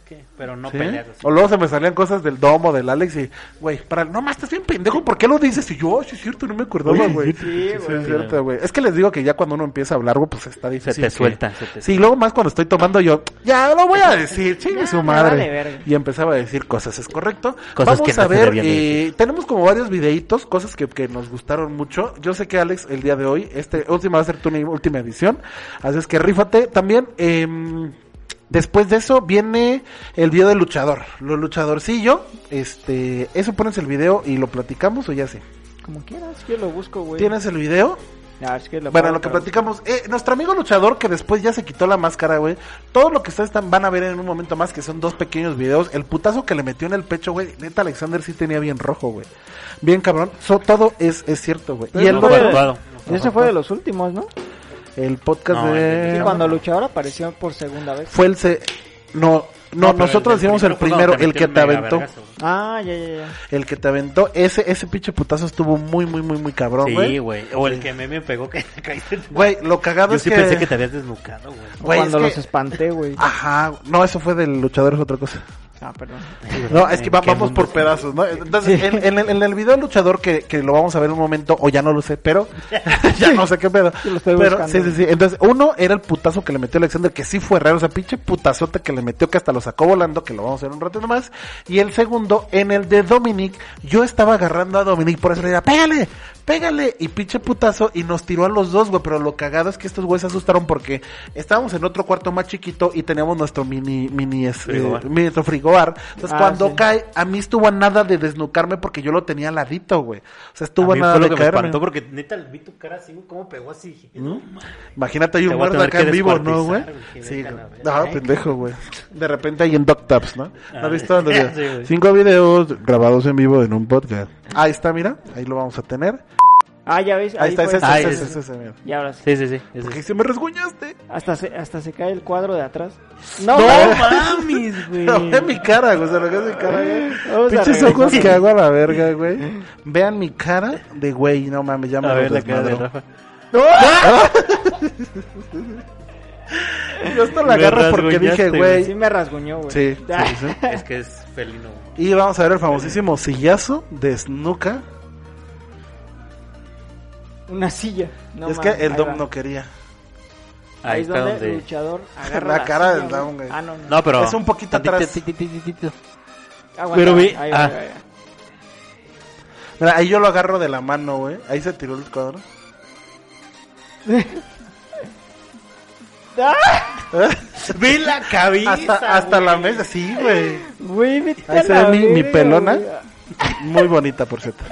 que sé qué. Pero no ¿Sí? peleas así. O luego se me salían cosas del domo, del Alex y, güey, para, no más, estás bien pendejo, ¿por qué lo dices? Y yo, "Ay, sí es cierto, no me acordaba, güey. sí, sí, es güey. cierto, güey. Es que les digo que ya cuando uno empieza a hablar, güey, pues está Se difícil. te que- suelta. Se te Sí, luego más cuando estoy tomando yo, ya lo voy a decir, chingue su madre. vale y empezaba a decir cosas, ¿es correcto? Cosas Vamos que no a se ver, eh, tenemos como varios videitos, cosas que, que nos gustaron mucho. Yo sé que Alex, el día de hoy, este última va a ser tu última edición, así es que rífate. También, em, Después de eso viene el video del luchador, lo luchadorcillo, este, eso pones el video y lo platicamos o ya sé. Como quieras, yo lo busco, güey. ¿Tienes el video? Ah, es que lo Bueno, lo que platicamos, eh, nuestro amigo luchador que después ya se quitó la máscara, güey. Todo lo que ustedes están, van a ver en un momento más, que son dos pequeños videos. El putazo que le metió en el pecho, güey. Neta, Alexander sí tenía bien rojo, güey. Bien cabrón. So, todo es, es cierto, güey. Y el, no fue- actuado. Ese fue de los últimos, ¿no? El podcast No, de... Sí, cuando Luchador apareció por segunda vez. Fue el... Se... No, no, nosotros el decimos el primero el que te aventó. vergazo, güey. Ah, ya, ya, ya. El que te aventó. Ese, ese pinche putazo estuvo muy, muy, muy, muy cabrón, Sí, güey. güey. O el que me, me pegó que caíste. Güey, lo cagado Yo es sí que... pensé que te habías desnucado, güey. Güey, Cuando es que- los espanté, güey. Ajá, no, eso fue del luchador, es otra cosa. Ah, perdón. No, es que va- ¿En qué vamos por pedazos, ¿no? Entonces, en, en el, en el video luchador que, que lo vamos a ver en un momento, o ya no lo sé, pero ya no sé qué pedo. Sí, lo estoy pero, buscando. sí, sí, sí. Entonces, uno era el putazo que le metió Alexander, que sí fue raro, o sea, pinche putazote que le metió que hasta lo sacó volando, que lo vamos a ver un rato nomás. Y el segundo, en el de Dominic, yo estaba agarrando a Dominic, por eso le decía, pégale, pégale, y pinche putazo, y nos tiró a los dos, güey, pero lo cagado es que estos güeyes se asustaron porque estábamos en otro cuarto más chiquito y teníamos nuestro mini, mini, eh, nuestro frigobar Entonces Ah, cuando sí. cae, a mí estuvo a nada de desnucarme porque yo lo tenía al ladito, güey. O sea, estuvo A a, mí nada fue lo de que me caerme. espantó porque neta vi tu cara así, güey, cómo pegó así. Mames. Imagínate, hay un a muerto acá en vivo, ¿no, güey? Sí, a No, verga. pendejo, güey. De repente hay en Doctaps, ¿no? ¿No Ah, has visto? Sí. Cinco videos grabados en vivo en un podcast. Ahí está, mira. Ahí lo vamos a tener. Ah, ya ves. Ahí está, ese, Ah, ese, ese. ese, ese, ese, mira. Y ahora sí. Sí, sí, sí. Porque me resguñaste. Hasta se, hasta se cae el cuadro de atrás. No, No, mames, güey. No, ve mi cara, güey. O sea, lo que es mi cara, güey. Pinches ojos que hago a la verga, güey. Vean mi cara de güey. No mames, ya me A lo ver la cara de desmadró. Rafa. Yo hasta la agarro porque dije, güey. Sí me rasguñó, güey. Sí, sí, sí. Es que es felino. güey. Y vamos a ver el famosísimo sillazo de Snuka. Una silla. No es mames, que el ahí Dom va. no quería. Ahí Ahí es está donde el donde... luchador agarra La la, cara silla, del Dom, güey. Ah, no, no. No, pero... Es un poquito atrás. Aguanta, pero vi- ahí ah. ahí. Mira, ahí yo lo agarro de la mano, güey. Ahí se tiró el cuadro. Vi la cabeza, Hasta, hasta la mesa, sí, güey. Güey, Ahí se ve mi- mi pelona. Muy bonita, por cierto.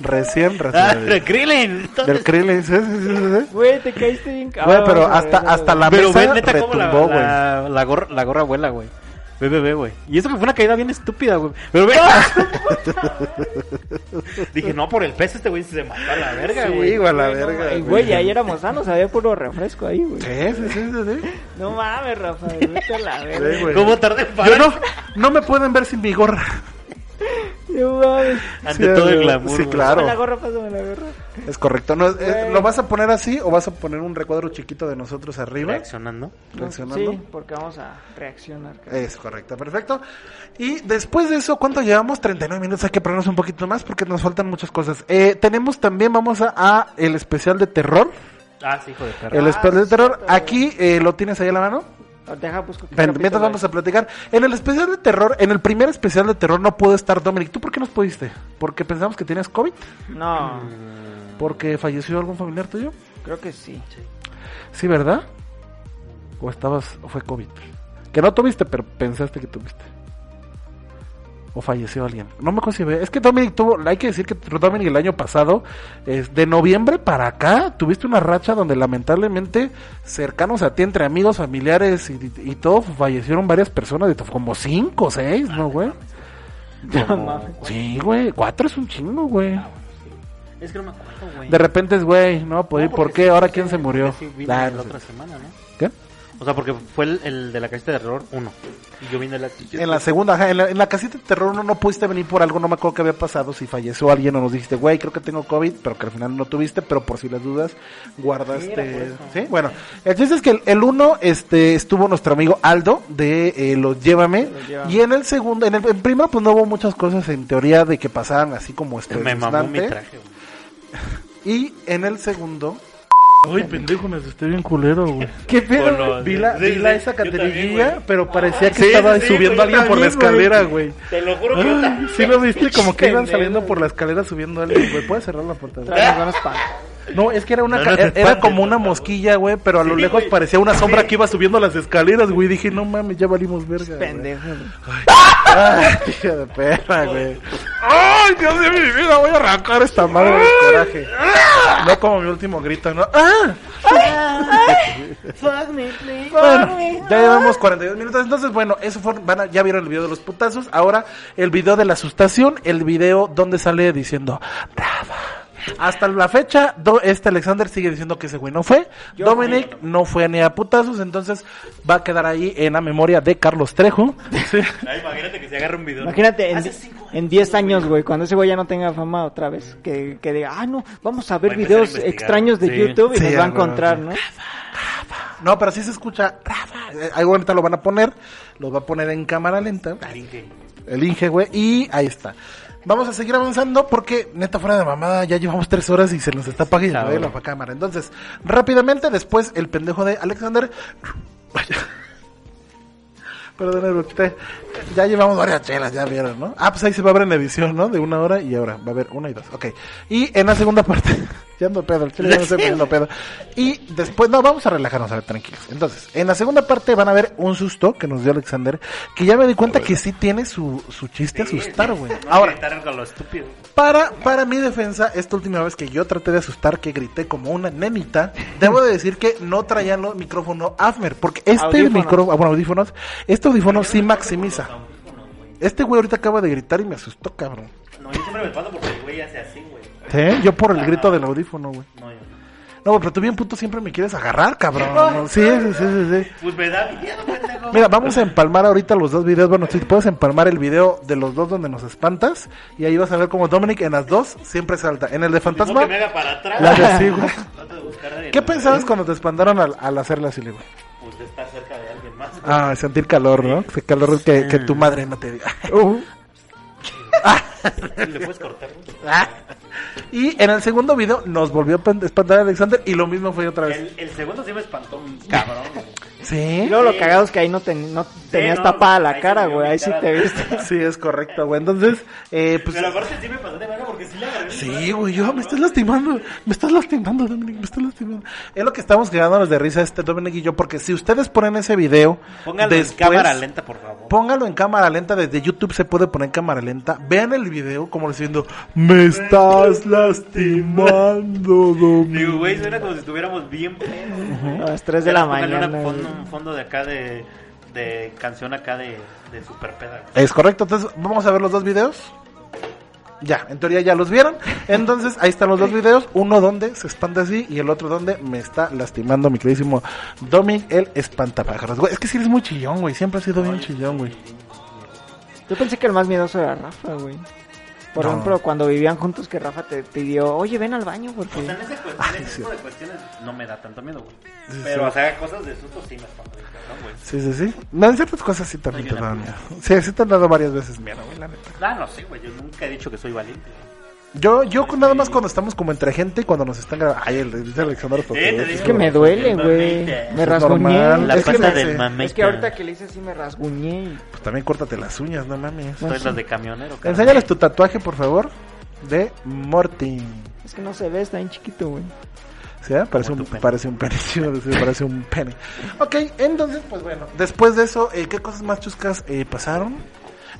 Recién, Ah, recién. de Krillin. Del Krillin, sí, sí, sí, sí, sí. Güey, te caíste bien cabrón. Güey, pero hasta, hasta güey. la Pero mesa neta la, retumbó, güey. la, la gorra, la gorra vuela, güey. Ve, ve, ve, güey. Y eso que fue una caída bien estúpida, güey. Pero ve. Dije, no, por el peso este güey se mató a la verga, Sí, güey. güey, a la Güey, no verga. mames, Güey, ahí éramos sanos, había puro refresco ahí, güey. Sí, sí, sí, sí, sí. No mames, Rafa, vete a la Sí, verga. güey. ¿Cómo tardé en Yo parar? no, no me pueden ver sin mi gorra. No mames. Ante Sí, todo el glamour. Sí, güey. claro. Pásame la gorra, pásame la gorra. Es correcto. No, Güey. ¿Lo vas a poner así o vas a poner un recuadro chiquito de nosotros arriba? Reaccionando. Reaccionando. Sí, porque vamos a reaccionar. Es correcto, perfecto. Y después de eso, ¿cuánto llevamos? 39 minutos, hay que ponernos un poquito más porque nos faltan muchas cosas. Eh, tenemos también, vamos a, a el especial de terror. Ah, sí, hijo de perra. El Ah, especial de terror. cierto, Aquí eh, lo tienes ahí a la mano. Deja, busco Mientras vamos a platicar. En el especial de terror, en el primer especial de terror no pudo estar Dominic. ¿Tú por qué no pudiste? ¿Porque pensamos que tienes COVID? No, ¿Porque falleció algún familiar tuyo? creo que sí. Sí, ¿verdad? ¿O estabas, o fue COVID? Que no tuviste, pero pensaste que tuviste. O falleció alguien. No me acuerdo si Es que Dominic tuvo, hay que decir que Dominic el año pasado, es de noviembre para acá, tuviste una racha donde lamentablemente cercanos a ti, entre amigos, familiares y, y todo, fallecieron varias personas, de como cinco o seis, ¿no, güey? Como- sí, güey, cuatro es un chingo, güey. Es que no me acuerdo, güey. De repente es, güey, no, pues, No, ¿por qué? ¿Ahora quién se murió? Ah, la otra semana, ¿no? O sea, porque fue el, el de la casita de terror 1. Y yo vine a la... En la segunda, ajá, en la, en la casita de terror no, no pudiste venir por algo, no me acuerdo qué había pasado, si falleció alguien o nos dijiste, güey, creo que tengo COVID, pero que al final no tuviste, pero por si las dudas, guardaste. Sí, bueno, el chiste es que el, el uno, este, estuvo nuestro amigo Aldo de eh, Los Llévame, Los y en el segundo, en el en primero pues no hubo muchas cosas en teoría de que pasaran así como Me mamó mi traje, güey. y en el segundo... Uy, pendejo, me asusté bien culero, güey. ¿Qué pedo? Los- Vi la, Sí, vi la sí, esa caterilla, pero parecía que Sí, estaba sí, subiendo a alguien por la escalera, güey. Te lo juro que yo también. Sí lo viste como que iban saliendo por la escalera subiendo a alguien, güey. ¿Puedes cerrar la puerta? No, es que era una No, no era- espantes, como una mosquilla, güey, pero a lo Sí, lejos güey. parecía una sombra que iba subiendo las escaleras, güey. Dije, no mames, ya valimos verga. Pendejo. Ay, hija de perra, güey. Ay, Dios de mi vida, voy a arrancar esta madre de coraje. No como mi último grito, ¿no? ¡Ah! Fuck me, please. Bueno, ya llevamos 42 minutos. Entonces, bueno, eso fue, van a- ya vieron el video de los putazos. Ahora, el video de la asustación, el video donde sale diciendo, Rafa. Hasta la fecha, do- este Alexander sigue diciendo que ese güey no fue. Yo Dominic no fue ni a putazos, entonces va a quedar ahí en la memoria de Carlos Trejo. Sí. Ay, imagínate que se agarre un video. Imagínate en, Hace cinco en 10 años, güey, cuando ese güey ya no tenga fama otra vez, que, que diga, ah, no, vamos a ver a videos extraños de Sí. YouTube y Sí, nos va a encontrar. ¿no? No, pero sí se escucha, Rafa. Eh, Ahí ahorita lo van a poner, lo va a poner en cámara lenta. El Inge, güey. Y ahí está. Vamos a seguir avanzando porque, neta, fuera de mamada, ya llevamos tres horas y se nos está apagando Cabrón. la cámara. Entonces, rápidamente, después el pendejo de Alexander. Vaya. Perdón. Ya llevamos varias chelas, ya vieron, ¿no? Ah, pues ahí se va a ver en edición, ¿no? De una hora y ahora va a haber una y dos. Ok. Y en la segunda parte, ya ando pedo, el chile ya no estoy poniendo pedo. Y después, no, vamos a relajarnos, a ver, tranquilos. Entonces, en la segunda parte van a ver un susto que nos dio Alexander, que ya me di cuenta que sí tiene su, su chiste asustar, güey. Ahora, lo estúpido. para, para mi defensa, esta última vez que yo traté de asustar, que grité como una nenita, debo de decir que no traían los micrófono Afmer, porque este micrófono, bueno, audífonos, este audífono sí maximiza. Este güey ahorita acaba de gritar y me asustó, cabrón. No, yo siempre me espanto porque el güey hace así, güey. ¿Sí? Yo por el grito del audífono, güey. No, yo. No, pero tú bien puto siempre me quieres agarrar, cabrón. Sí, sí, sí, sí, sí. Pues me da miedo, pendejo. Mira, vamos a empalmar ahorita los dos videos. Bueno, si puedes empalmar el video de los dos donde nos espantas. Y ahí vas a ver como Dominic en las dos siempre salta. En el de fantasma, que me haga para atrás. la de sí, güey. ¿Qué pensabas cuando te espantaron al, al hacerle así, güey? Pues de estar cerca de alguien más. Ah, sentir calor, ¿no? Ese calor que, que tu madre no te diga. Uh. ¿Le puedes cortar? güey? Y en el segundo video nos volvió a espantar a Alexander y lo mismo fue otra vez. El, el segundo sí me espantó, cabrón. ¿Sí? luego lo cagado es que ahí no, ten- no tenías no, tapada la ahí cara, güey. Ahí sí te viste. Sí, es correcto, güey. Entonces, eh, pues... Pero aparte sí me pasó de verga porque sí le agarré. Sí, güey, yo me estás lastimando, me estás lastimando, Dominic, me estás lastimando. Es lo que estamos quedándonos de risa este Dominic y yo, porque si ustedes ponen ese video, Póngalo después, en cámara lenta, por favor. póngalo en cámara lenta, desde YouTube se puede poner en cámara lenta, vean el video como diciendo, me estás lastimando, Dominic. Digo, güey, suena como si estuviéramos bien pedos. A las 3 de la una mañana. Un fondo de acá de, de canción acá de, de super peda. Es correcto, entonces vamos a ver los dos videos. Ya, en teoría ya los vieron. Entonces, ahí están los dos videos. Uno donde se espanta así y el otro donde me está lastimando mi queridísimo Dominic, el espantapájaros. Güey, es que sí eres muy chillón, güey. Siempre has sido bien chillón, güey. Yo pensé que el más miedoso era Rafa, güey. Por No. ejemplo, cuando vivían juntos que Rafa te pidió, oye, ven al baño porque... O sea, en ese, cu- Ay, en ese sí. tipo de cuestiones no me da tanto miedo, güey. Sí, Pero, sí. o sea, cosas de susto sí me cabrón, güey. Sí, sí, sí. No, en ciertas cosas sí también te una dan miedo. Sí, sí te han dado varias veces miedo, güey, la neta. Ah, no sé, güey. Yo nunca he dicho que soy valiente. güey. Yo, yo con- nada más cuando estamos como entre gente y cuando nos están grabando. Ay, el dice Alexander. Es que me duele, güey. Me rasguñé. La Es que pata me- del mamey. Es que ahorita que le hice así me rasguñé. y- Pues también córtate las uñas, no mames. Soy las de camionero. Enséñales tu tatuaje, por favor, de Morty. Es que no se ve, está bien chiquito, güey. ¿Sí? eh? Parece un, parece un pene, parece un pene. Ok, entonces, pues bueno, después de eso, eh, ¿qué cosas más chuscas eh, pasaron?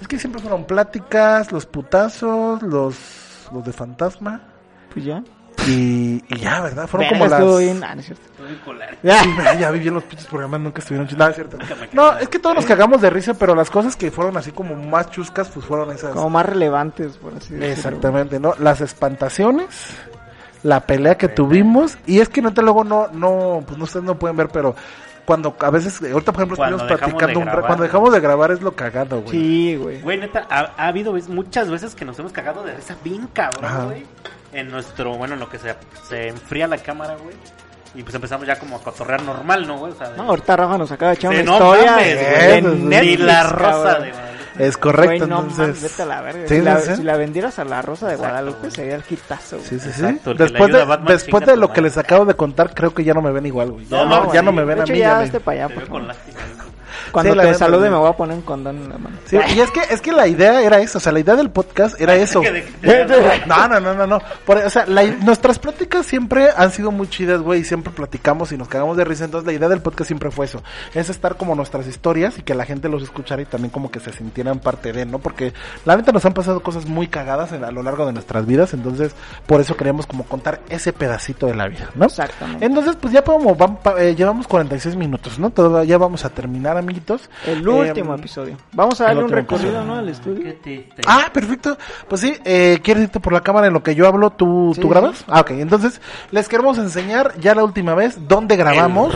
Es que siempre fueron pláticas, los putazos, los, los de fantasma. Pues ya. Y, y ya, ¿verdad? Fueron Verga, como las... estuvo bien. Ah, no es cierto. Ya. Sí, ya, ya vi bien los pinches programas, nunca estuvieron chidos. No, es cierto. No, es que todos nos cagamos de risa, pero las cosas que fueron así como más chuscas, pues fueron esas. Como más relevantes, por así decirlo. Exactamente, ¿no? Las espantaciones, la pelea que tuvimos, y es que neta luego no, no, pues no ustedes no pueden ver, pero cuando a veces, ahorita por ejemplo Cuando estuvimos dejamos platicando, de un ra- grabar. cuando dejamos de grabar es lo cagado, güey. Sí, güey. Güey, neta, ha, ha habido vez- muchas veces que nos hemos cagado de risa bien Ajá. cabrón, güey. En nuestro, bueno, en lo que se, se enfría la cámara, güey. Y pues empezamos ya como a cotorrear normal, ¿no, güey? O sea, de- No, ahorita Rafa nos acaba de echar una no historia mames, de güey. Ni Netflix, la rosa cabrón. de. Es correcto, Güey, no entonces. mames, vete a la verga. Sí, si, la, sí, si la vendieras a la Rosa de Exacto, Guadalupe güey. sería el quitazo, güey. Sí, sí, sí. Exacto, Después de, a Batman, después de lo que les acabo de contar, creo que ya no me ven igual, güey. Ya No, no, güey. ya no me ven de a hecho, mí. ya ya me- hazte para allá, Te por Cuando Sí, la te salude me voy a poner un condón en la mano. Sí, y es que, es que la idea era eso, o sea, la idea del podcast era eso. No, no, no, no, no. Por- o sea, la- nuestras pláticas siempre han sido muy chidas, güey, y siempre platicamos y nos cagamos de risa. Entonces, la idea del podcast siempre fue eso: es estar como nuestras historias y que la gente los escuchara y también como que se sintieran parte de, ¿no? Porque la neta nos han pasado cosas muy cagadas en- a lo largo de nuestras vidas. Entonces, por eso queríamos como contar ese pedacito de la vida, ¿no? Exactamente. Entonces, pues ya podemos, pa- eh, llevamos 46 minutos, ¿no? Todavía ya vamos a terminar, amiguitos. El Eh, último episodio. Vamos a darle el un recorrido, episodio. ¿no? Al Qué estudio. triste. Ah, perfecto. Pues sí, eh, ¿quieres irte por la cámara en lo que yo hablo? ¿Tú, Sí, ¿tú grabas? Ah, ok. Entonces, les queremos enseñar ya la última vez dónde grabamos.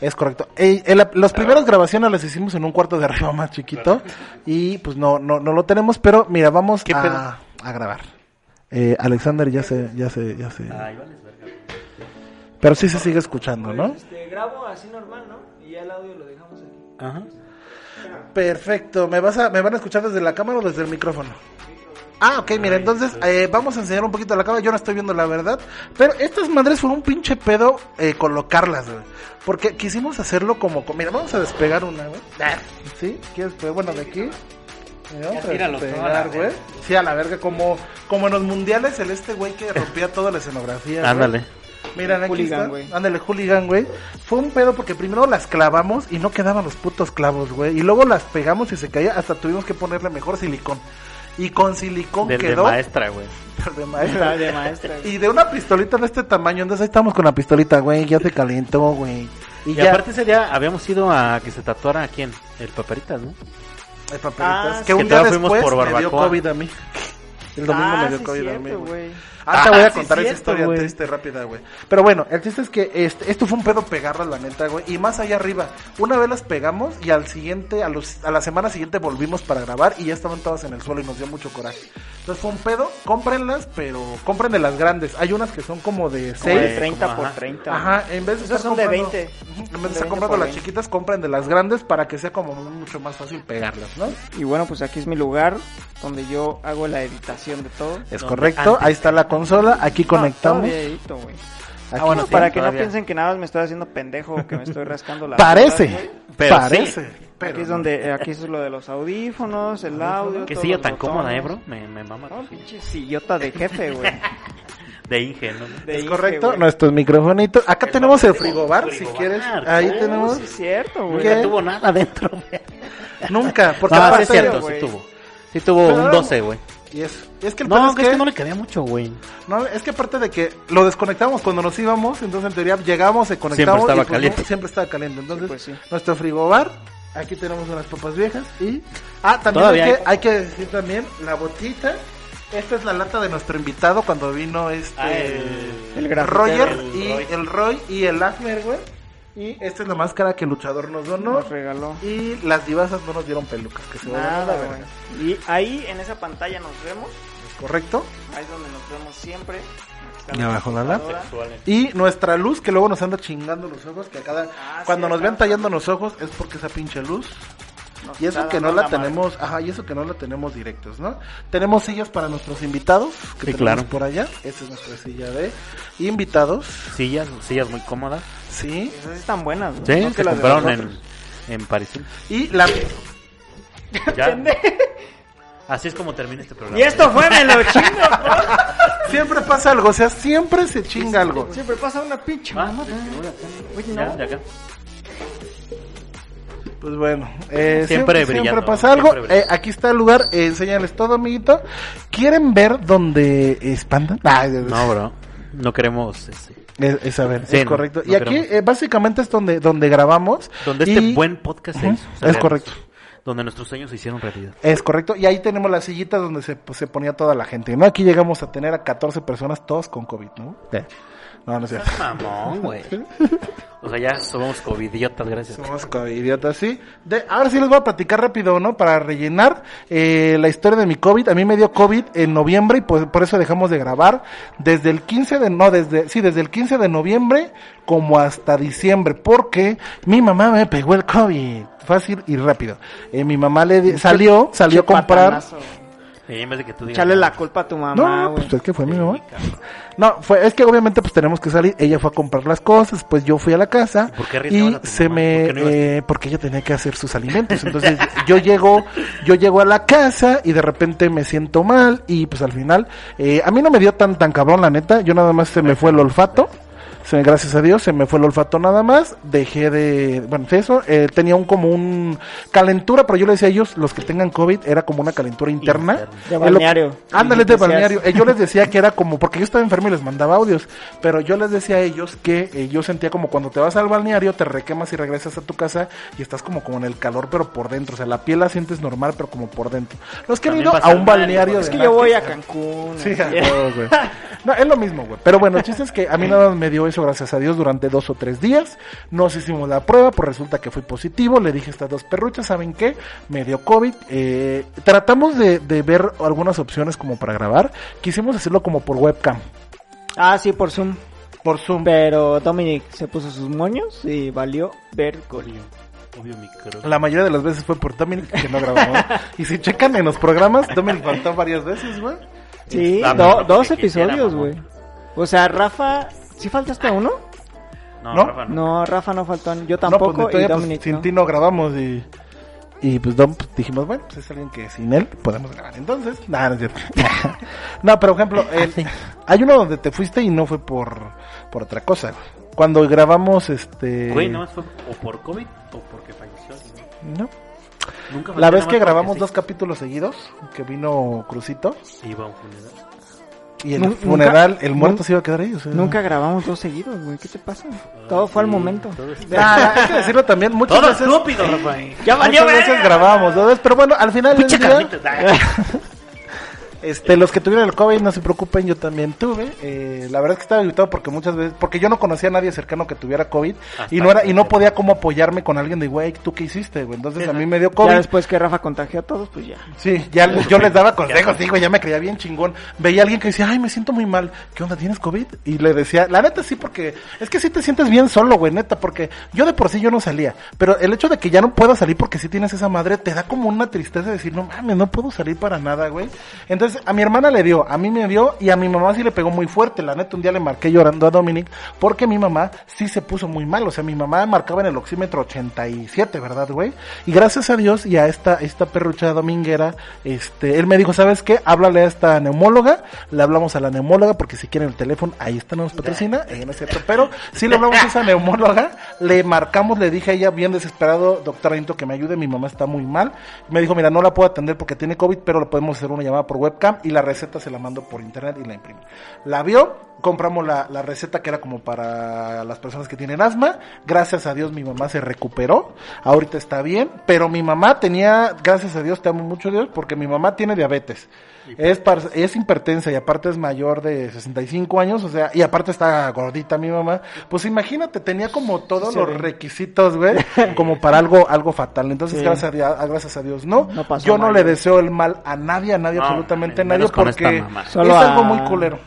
Es correcto. Eh, la- las primeras grabaciones las hicimos en un cuarto de arriba más chiquito. Y pues no, no, no lo tenemos, pero mira, vamos a, a grabar. Eh, Alexander ya se, ya se, ya se. Verga. Pero sí se sigue escuchando, ¿no? Este, grabo así normal, ¿no? Ya el audio lo dejamos aquí. Ajá. Perfecto. ¿Me vas a, me van a escuchar desde la cámara o desde el micrófono? Ah, ok, mira, entonces eh, vamos a enseñar un poquito la cámara. Yo no estoy viendo la verdad. Pero estas madres fue un pinche pedo eh, colocarlas, güey. Porque quisimos hacerlo como. Mira, vamos a despegar una, güey. ¿Sí? ¿Quieres? Pues, bueno, de aquí. Mira, despegar, güey. Sí, a la verga, como, como en los mundiales, el este güey que rompía toda la escenografía. Ándale. Mira, aquí Hooligan, está. güey. Ándale, hooligan, güey. Fue un pedo porque primero las clavamos y no quedaban los putos clavos, güey. Y luego las pegamos y se caía. Hasta tuvimos que ponerle mejor silicón. Y con silicón Del de quedó. maestra, güey. de maestra. De maestra. Y de una pistolita de este tamaño. Entonces ahí estamos con la pistolita, güey. Ya se calentó, güey. Y, Y ya. aparte ese día habíamos ido a que se tatuara a quién? El paperitas, ¿no? Hay papelitas. Ah, que un Que día después por me dio. COVID a mí. El domingo ah, me dio sí, COVID a mí, güey. Ah, te voy a sí, contar esa cierto, historia güey. triste, rápida, güey. Pero bueno, el chiste es que este, esto fue un pedo pegarlas, la neta, güey. Y más allá arriba, una vez las pegamos y al siguiente, a, los, a la semana siguiente volvimos para grabar y ya estaban todas en el suelo y nos dio mucho coraje. Entonces fue un pedo, cómprenlas, pero compren de las grandes. Hay unas que son como de Como 6. de Sí, 30 como, por ajá. 30. Ajá, en vez de estar son de comprando- 20. Ujú, En vez de De estar 20 comprando las 20. chiquitas, compren de las grandes para que sea como mucho más fácil pegarlas, ¿no? Y bueno, pues aquí es mi lugar donde yo hago la editación de todo. Es correcto, ahí está la consola, aquí conectamos. No. Aquí Ah, bueno, está. sí, Para que no todavía. piensen que nada más me estoy haciendo pendejo o que me estoy rascando la Parece, Pero parece. pero Aquí es no. donde, aquí es lo de los audífonos, el audio. Que todos silla tan cómoda, botones. eh, bro. Me, me mama. No, pinche sillota de jefe, güey. De Inge, ¿no? De Es Inge, correcto, güey. nuestros microfonitos. Acá tenemos el frigobar, si frigobar, quieres. claro. Ahí Oh, tenemos. Sí, es cierto, güey. ¿Qué? Nunca tuvo nada adentro, güey. Nunca, porque Ah, sí aparte- es cierto, sí tuvo. Sí tuvo Pero un ahora- 12, güey. Y es, es que el No, es es que que, no le cabía mucho, güey. no, es que aparte de que lo desconectamos cuando nos íbamos, entonces en teoría llegábamos, se conectamos estaba y pues, caliente. no, siempre estaba caliente. Entonces, Pues sí. nuestro frigobar, aquí tenemos unas papas viejas y ah, también hay que, hay. que decir también la botita. Esta es la lata de nuestro invitado cuando vino este Ah, el- el Roger el y Roy. el Roy y el Afner, güey. Y esta es la máscara que el luchador nos donó. Nos regaló. Y las divasas no nos dieron pelucas, que se a Nada, verga. güey. Y ahí en esa pantalla nos vemos. ¿Es correcto? Ahí es donde nos vemos siempre. Y abajo la lata. Y nuestra luz, que luego nos anda chingando los ojos, que a cada... Ah, cuando sí, nos vean tallando los ojos es porque esa pinche luz... Nos Y eso que no la madre. tenemos, ajá, y eso que no la tenemos directos, ¿no? Tenemos sillas para nuestros invitados, que Sí, tenemos claro. por allá. Esta es nuestra silla de invitados, Sillas, sillas muy cómodas. sí. Esas están buenas. Sí, No se que las compraron en, en París. Y la... Ya. Así es como termina este programa. Y esto fue Me lo chingo. Siempre pasa algo, o sea, siempre se chinga algo. Siempre pasa una pinche mamada. Oye, ya, no. de acá. Pues bueno, eh, Siempre siempre, siempre pasa algo. siempre. Eh, aquí está el lugar, eh, enséñales todo, amiguito. ¿Quieren ver dónde espantan? Ah, No, bro. No queremos ese. Es, es a ver, Sí, es no, correcto. no y aquí eh, básicamente es donde, donde grabamos. Donde este buen podcast se Ujú, hizo. Es correcto. Donde nuestros sueños se hicieron realidad. Es correcto. Y ahí tenemos las sillitas donde se, pues, se ponía toda la gente, ¿no? Aquí llegamos a tener a 14 personas, todos con COVID, ¿no? No, no es cierto. Mamón, güey. O sea, ya somos covidiotas, gracias. Somos idiotas, sí. De, ahora sí les voy a platicar rápido, ¿no? Para rellenar eh, la historia de mi COVID. A mí me dio COVID en noviembre y pues por eso dejamos de grabar. Desde el 15 de, no, desde, sí, desde el 15 de noviembre como hasta diciembre. Porque mi mamá me pegó el COVID. Fácil y rápido. Eh, mi mamá le di- salió, salió a comprar. patanazo, güey. Sí, en vez de que tú digas. Echarle la culpa a tu mamá, No, güey. pues es que fue mi mamá. No, fue, es que obviamente pues tenemos que salir. Ella fue a comprar las cosas, pues yo fui a la casa ¿Y por qué y arriesgabas a tu se mamá? me, ¿Por qué no ibas tú? eh, porque ella tenía que hacer sus alimentos. Entonces yo llego, yo llego a la casa y de repente me siento mal y pues al final, eh, a mí no me dio tan tan cabrón la neta. Yo nada más se me fue el olfato. Se, gracias a Dios se me fue el olfato nada más, dejé de, bueno, eso, eh, tenía un como un calentura, pero yo le decía a ellos, los que tengan COVID, era como una calentura interna. Interna. De Es lo- balneario. Ándale, de balneario. Eh, yo les decía que era como, porque yo estaba enfermo y les mandaba audios, pero yo les decía a ellos que eh, yo sentía como cuando te vas al balneario, te requemas y regresas a tu casa y estás como, como en el calor, pero por dentro. O sea, la piel la sientes normal, pero como por dentro. Los que han También ido vas a un balneario Es que yo voy a Cancún. Sí, a güey. No, es lo mismo, güey. Pero bueno, el chiste es que a mí nada más me dio eso, gracias a Dios, durante dos o tres días. Nos hicimos la prueba, pues resulta que fui positivo. Le dije a estas dos perruchas, ¿saben qué? Me dio COVID. Eh, tratamos de, de ver algunas opciones como para grabar. Quisimos hacerlo como por webcam, Ah, sí, por Zoom. por Zoom. Pero Dominic se puso sus moños y valió ver Obvio micro. La mayoría de las veces fue por Dominic que no grabamos. y si checan en los programas, Dominic faltó varias veces, güey. Sí, Ah, do- no, dos episodios, güey. O sea, Rafa, ¿sí faltaste a uno? No, ¿No? Rafa, no. No, Rafa no faltó, yo No, tampoco pues, y pues, sin no. ti no grabamos y... Y pues Dom, pues, dijimos, bueno, pues es alguien que sin él podemos grabar. Entonces, nada, no es cierto. no, pero por ejemplo, el- hay uno donde te fuiste y no fue por, por otra cosa. Cuando grabamos este... Güey, nada más fue o por COVID o porque falleció. ¿no? Nunca La vez que grabamos dos capítulos seguidos, que vino Crucito. Iba a un funeral. y en el funeral el muerto se iba a quedar ahí. O sea, Nunca grabamos dos seguidos, güey. ¿Qué te pasa? Todo fue al Sí, momento. todo Ah, hay que decirlo también, muchas Todo veces... estúpido, Rafa. Ya valió, Muchas veces grabamos, ¿no? pero bueno, al final día, ah. este, los que tuvieron el COVID, no se preocupen, yo también tuve. Eh, la verdad es que estaba invitado porque muchas veces, porque yo no conocía a nadie cercano que tuviera COVID Hasta y no era y no podía como apoyarme con alguien de, güey, ¿tú qué hiciste, güey? Entonces a mí me dio Ya COVID. después que Rafa contagió a todos, pues ya. Sí, ya yo les daba consejos, güey, ya me creía bien chingón. Veía a alguien que decía, ay, me siento muy mal. ¿Qué onda, tienes COVID? Y le decía, la neta sí, porque es que sí te sientes bien solo, güey, neta, porque yo de por sí yo no salía. Pero el hecho de que ya no puedas salir porque sí tienes esa madre, te da como una tristeza de decir, no mames, no puedo salir para nada, güey. Entonces, a mi hermana le dio, a mí me dio y a mi mamá sí le pegó muy fuerte. La neta, un día le marqué llorando a Dominic porque mi mamá sí se puso muy mal. O sea, mi mamá marcaba en el oxímetro 87, ¿verdad, güey? Y gracias a Dios y a esta, esta perrucha dominguera, este, él me dijo, ¿sabes qué? Háblale a esta neumóloga. Le hablamos a la neumóloga porque si quieren el teléfono, ahí está, nos patrocina, eh, no es cierto. Pero sí le hablamos a esa neumóloga, le marcamos, le dije a ella bien desesperado, doctora que me ayude, mi mamá está muy mal. Me dijo, mira, no la puedo atender porque tiene COVID, pero le podemos hacer una llamada por webcam y la receta se la mando por internet y la imprime. La vio, compramos la, la receta que era como para las personas que tienen asma. Gracias a Dios mi mamá se recuperó. Ahorita está bien. Pero mi mamá tenía, gracias a Dios, te amo mucho Dios, porque mi mamá tiene diabetes. Es, par- es hipertensa y aparte es mayor de 65 años, o sea, y aparte está gordita mi mamá. Pues imagínate, tenía como todos los requisitos, güey, como para algo, algo fatal. Entonces, Sí. gracias a Dios, gracias a Dios, no. No pasó Yo no mal, le deseo el mal a nadie, a nadie, No, absolutamente porque es algo a- muy culero.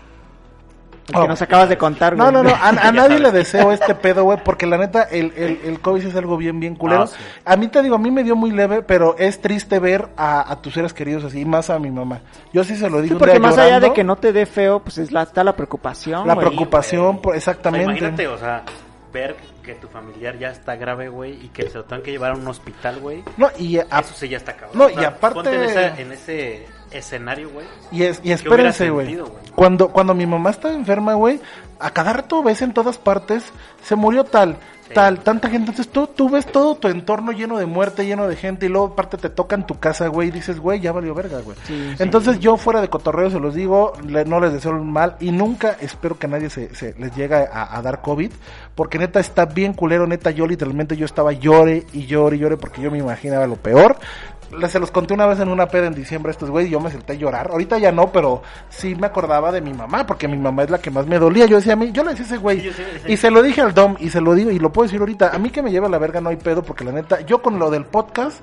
El que nos acabas de contar, güey. No, no, no, a, a nadie le deseo este pedo, güey, porque la neta, el, el, el COVID sí es algo bien, bien culero. Ah, sí. A mí te digo, a mí me dio muy leve, pero es triste ver a, a tus seres queridos así, y más a mi mamá. Yo sí se lo Sí, digo un porque día más allá de llorando, que no te dé feo, pues es la, está la preocupación, La güey. preocupación, por- O sea, exactamente. imagínate, o sea, ver que tu familiar ya está grave, güey, y que se lo tengan que llevar a un hospital, güey. No, y, a- Eso sí ya está cabrón. No, O sea, y aparte- Ponte en, esa- en ese escenario, güey. y, es, y ¿Qué hubiera espérense, güey. Cuando, cuando mi mamá estaba enferma, güey, a cada rato ves en todas partes, se murió tal, Sí. tal, tanta gente. Entonces tú, tú ves todo tu entorno lleno de muerte, lleno de gente, y luego aparte te toca en tu casa, güey, y dices, güey, ya valió verga, güey. Sí, sí. Entonces yo fuera de cotorreo se los digo, le- no les deseo el mal y nunca espero que nadie se, se les llegue a, a dar COVID, porque neta está bien culero, neta yo literalmente yo estaba llore y llore y llore porque yo me imaginaba lo peor. Les- Se los conté una vez en una peda en diciembre estos güey y yo me senté a llorar. Ahorita ya no, pero sí me acordaba de mi mamá, porque mi mamá es la que más me dolía. Yo decía a mí, yo le decía a ese güey, Sí, sí. y se lo dije al Dom, y se lo digo, y lo puedo decir ahorita, a mí que me lleva la verga no hay pedo, porque la neta, yo con lo del podcast,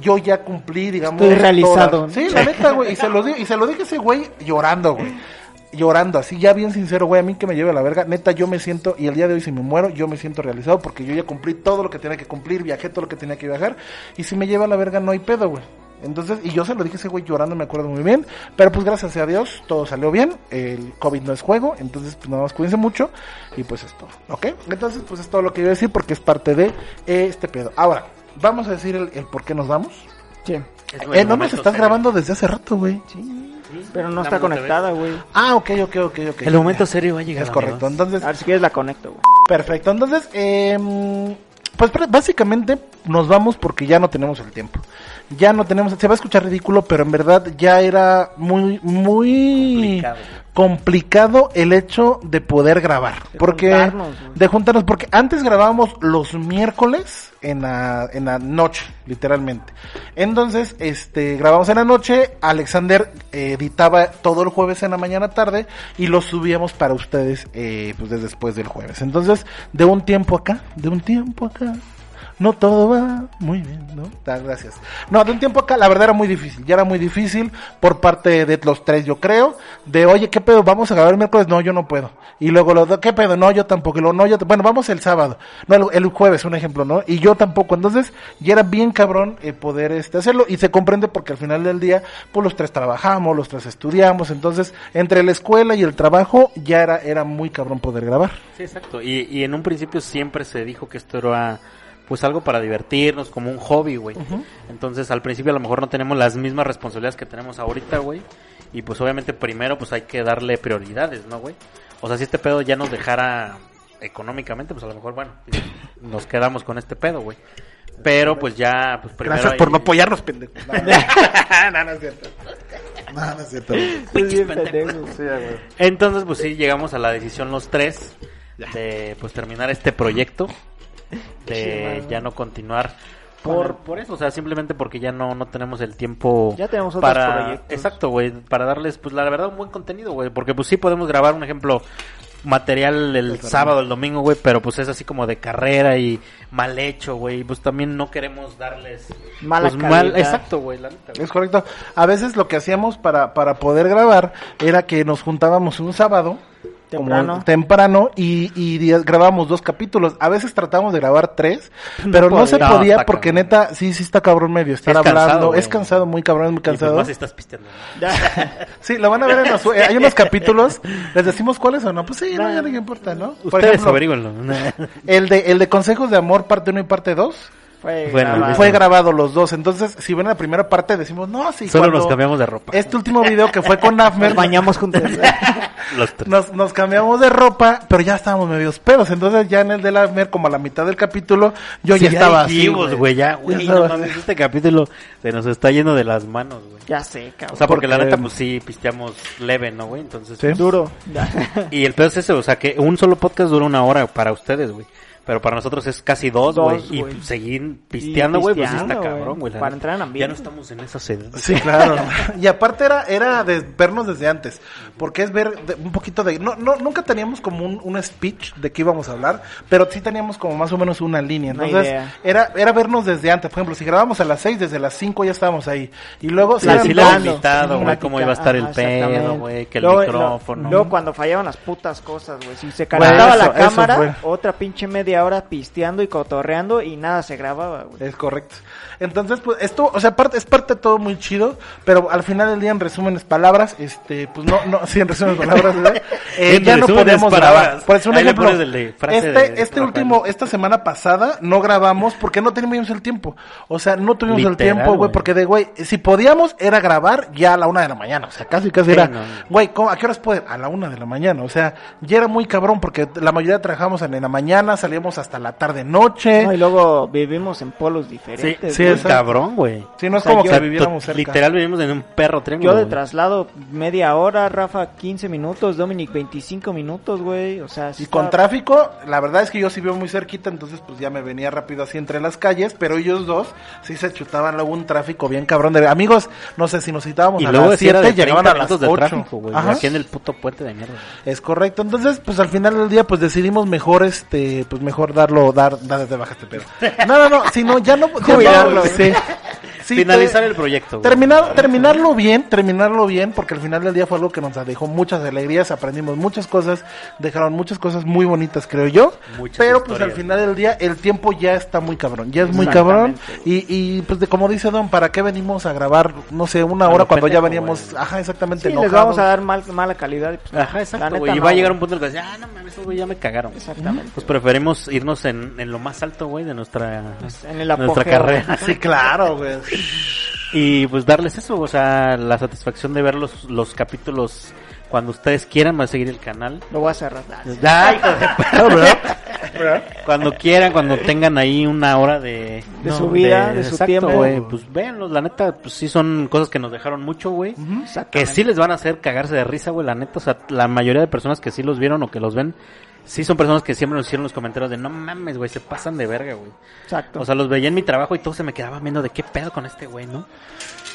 yo ya cumplí, digamos. Estoy realizado. Sí, la neta, güey, y se lo di- y se lo dije a ese güey llorando, güey. Llorando, así ya bien sincero, güey, a mí que me lleve la verga, neta, yo me siento, y el día de hoy si me muero, yo me siento realizado porque yo ya cumplí todo lo que tenía que cumplir, viajé todo lo que tenía que viajar, y si me lleva la verga no hay pedo, güey. Entonces, y yo se lo dije a ese güey llorando, me acuerdo muy bien, pero pues gracias a Dios, todo salió bien, el COVID no es juego, entonces pues nada más cuídense mucho, y pues es todo, ¿ok? Entonces, pues es todo lo que iba a decir porque es parte de eh, este pedo. Ahora, vamos a decir el, el por qué nos vamos. Sí. Eh, no nos estás serio. grabando desde hace rato, güey. Sí. Pero no está conectada, güey. Ah, ok, ok, ok, ok. El momento serio va a llegar. Es correcto. amigos. Entonces, A ver si quieres la conecto, güey. perfecto. Entonces, eh, pues básicamente nos vamos porque ya no tenemos el tiempo. Ya no tenemos, se va a escuchar ridículo, pero en verdad ya era muy, muy Complicado. Complicado el hecho de poder grabar. De porque, juntarnos, de juntarnos, porque antes grabábamos los miércoles en la, en la noche, literalmente. Entonces, este, grabamos en la noche, Alexander eh, editaba todo el jueves en la mañana tarde y lo subíamos para ustedes, eh, pues desde después del jueves. Entonces, de un tiempo acá, de un tiempo acá, no todo va muy bien, ¿no? Da, gracias. No, de un tiempo acá, la verdad era muy difícil, ya era muy difícil por parte de los tres, yo creo, de, oye, ¿qué pedo? ¿Vamos a grabar el miércoles? No, yo no puedo. Y luego, lo, ¿qué pedo? No, yo tampoco. Y luego, no, yo, bueno, vamos el sábado. No, el, el jueves, un ejemplo, ¿no? Y yo tampoco. Entonces, ya era bien cabrón eh, poder este, hacerlo. Y se comprende porque al final del día, pues los tres trabajamos, los tres estudiamos. Entonces, entre la escuela y el trabajo, ya era, era muy cabrón poder grabar. Sí, exacto. Y, y en un principio siempre se dijo que esto era pues algo para divertirnos, como un hobby, güey. Entonces al principio a lo mejor no tenemos las mismas responsabilidades que tenemos ahorita, güey. Y pues obviamente primero pues hay que darle prioridades, ¿no, güey? O sea, si este pedo ya nos dejara económicamente, pues a lo mejor, bueno, nos quedamos con este pedo, güey. Pero pues ya, pues primero... Gracias hay- por no apoyarnos, pendejo. No, no, es cierto. No, no es cierto. Bien pendejo. Entonces, pues sí, llegamos a la decisión los tres de pues terminar este proyecto, de ya no continuar por, por eso, o sea, simplemente porque ya no, no tenemos el tiempo Ya tenemos otros para, proyectos. exacto, güey, para darles, pues la verdad, un buen contenido, güey, porque pues sí podemos grabar un ejemplo material el sábado, el domingo, güey, pero pues es así como de carrera y mal hecho, güey, y pues también no queremos darles Mala pues, mal, exacto, güey, la neta, güey. Es correcto. A veces lo que hacíamos para, para poder grabar era que nos juntábamos un sábado. Como Temprano. temprano y, y grabábamos dos capítulos. A veces tratábamos de grabar tres, pero no, se No, podía porque cabrón. neta, sí, sí está cabrón medio estar es cansado, hablando. es cansado, muy cabrón, muy Y, pues, cansado. más estás pisteando, ¿no? Sí, lo van a ver en los, eh, hay unos capítulos, les decimos cuáles o no, pues sí, no, ya no importa, ¿no? Por Ustedes ejemplo, averígüenlo. el de, el de consejos de amor parte 1 y parte 2, Fue Bueno, grabado. fue grabado los dos, entonces si ven la primera parte decimos, no, sí, Solo nos cambiamos de ropa. Este último video que fue con Afmer, Nos bañamos juntos. Los tres. nos, nos cambiamos de ropa, pero ya estábamos medios pedos. Entonces ya en el de Afmer, como a la mitad del capítulo, yo Sí, ya estaba así. dijimos, güey, ya, güey, estaba no así. mames, este capítulo se nos está yendo de las manos, güey. ya sé, cabrón. O sea, porque la neta, pues sí, pisteamos leve, ¿no, güey? Entonces, Sí. duro. y el pedo es ese, o sea, que un solo podcast dura una hora para ustedes, güey. Pero para nosotros es casi dos, güey. Y seguir pisteando, güey, pues sí está cabrón, güey. Para entrar en ambiente. Ya no estamos en esa sed. Sí, claro. y aparte era, era de vernos desde antes, porque es ver de- un poquito de... No, no, nunca teníamos como un, un speech de qué íbamos a hablar, pero sí teníamos como más o menos una línea. Entonces, idea. era, era vernos desde antes. Por ejemplo, si grabábamos a las 6, desde las 5 ya estábamos ahí. Y luego... Sí, si sí invitado, güey, cómo iba a estar el pedo, güey, que el Luego- micrófono. Luego cuando fallaban las putas cosas, güey. Si se calentaba eso- la cámara, otra pinche media hora pisteando y cotorreando y nada se grababa. Es correcto. Entonces, pues esto, o sea, parte, es parte de todo muy chido, pero al final del día, en resúmenes palabras, este, pues no, no, sí, en resúmenes palabras, ¿verdad? Eh, En ya no podemos grabar. Por eso, un Ahí ejemplo, de este, de este Rafael. último, esta semana pasada, no grabamos porque no teníamos el tiempo. O sea, no tuvimos el tiempo, güey, porque de, güey, si podíamos, era grabar ya a la una de la mañana. O sea, casi, casi Sí, era, no. güey, ¿cómo- ¿a qué horas pueden? A la una de la mañana. O sea, ya era muy cabrón porque la mayoría trabajamos en la mañana, salíamos hasta la tarde, noche. No, y luego vivimos en polos diferentes. sí. Es exacto. cabrón, güey. Sí, no es O sea, como yo- que viviéramos to- cerca. Literal vivimos en un perro triángulo. Yo de traslado media hora, Rafa 15 minutos, Dominic 25 minutos, güey. O sea, sí Y con tráfico, la verdad es que yo sí vivo muy cerquita, entonces pues ya me venía rápido así entre las calles, pero ellos dos sí se chutaban luego un tráfico bien cabrón de amigos, no sé si nos citábamos Y a luego las sí era 7, de llegaban 30 a las minutos de 8. tráfico, güey. Aquí en el puto puente de mierda. Es correcto. Entonces, pues al final del día pues decidimos mejor este pues mejor darlo dar dar de baja este pedo. No, no, no, si no ya no ya no, ¿eh? sí. Sí, Finalizar te- el proyecto. güey. Terminar, terminarlo bien, terminarlo bien, porque al final del día fue algo que nos dejó muchas alegrías, aprendimos muchas cosas, dejaron muchas cosas muy bonitas, creo yo. Muchas pero pues al final del día el tiempo ya está muy cabrón, ya es muy cabrón. Y, y pues de como dice Don, ¿para qué venimos a grabar, no sé, una hora cuando ya veníamos, güey. ajá, exactamente Sí, les vamos a dar mal, mala calidad. y pues, Ajá, exacto, neta güey. Y no, va a llegar un punto en el que ah, no mames, güey ya me cagaron. Exactamente. Pues preferimos irnos en, en lo más alto, güey, de nuestra, En el nuestra carrera. Sí, claro, güey. Y pues darles eso, o sea, la satisfacción de ver los, los capítulos cuando ustedes quieran, va a seguir el canal. Lo voy a cerrar. Ay, hijo de p- Cuando quieran, cuando tengan ahí una hora de... De su vida, de su exacto, tiempo. güey, pues véanlos, la neta, pues sí son cosas que nos dejaron mucho, güey. Que sí les van a hacer cagarse de risa, güey, la neta, o sea, la mayoría de personas que sí los vieron o que los ven, sí son personas que siempre nos hicieron los comentarios de, no mames, güey, se pasan de verga, güey. Exacto. O sea, los veía en mi trabajo y todos se me quedaban viendo de qué pedo con este güey, ¿no?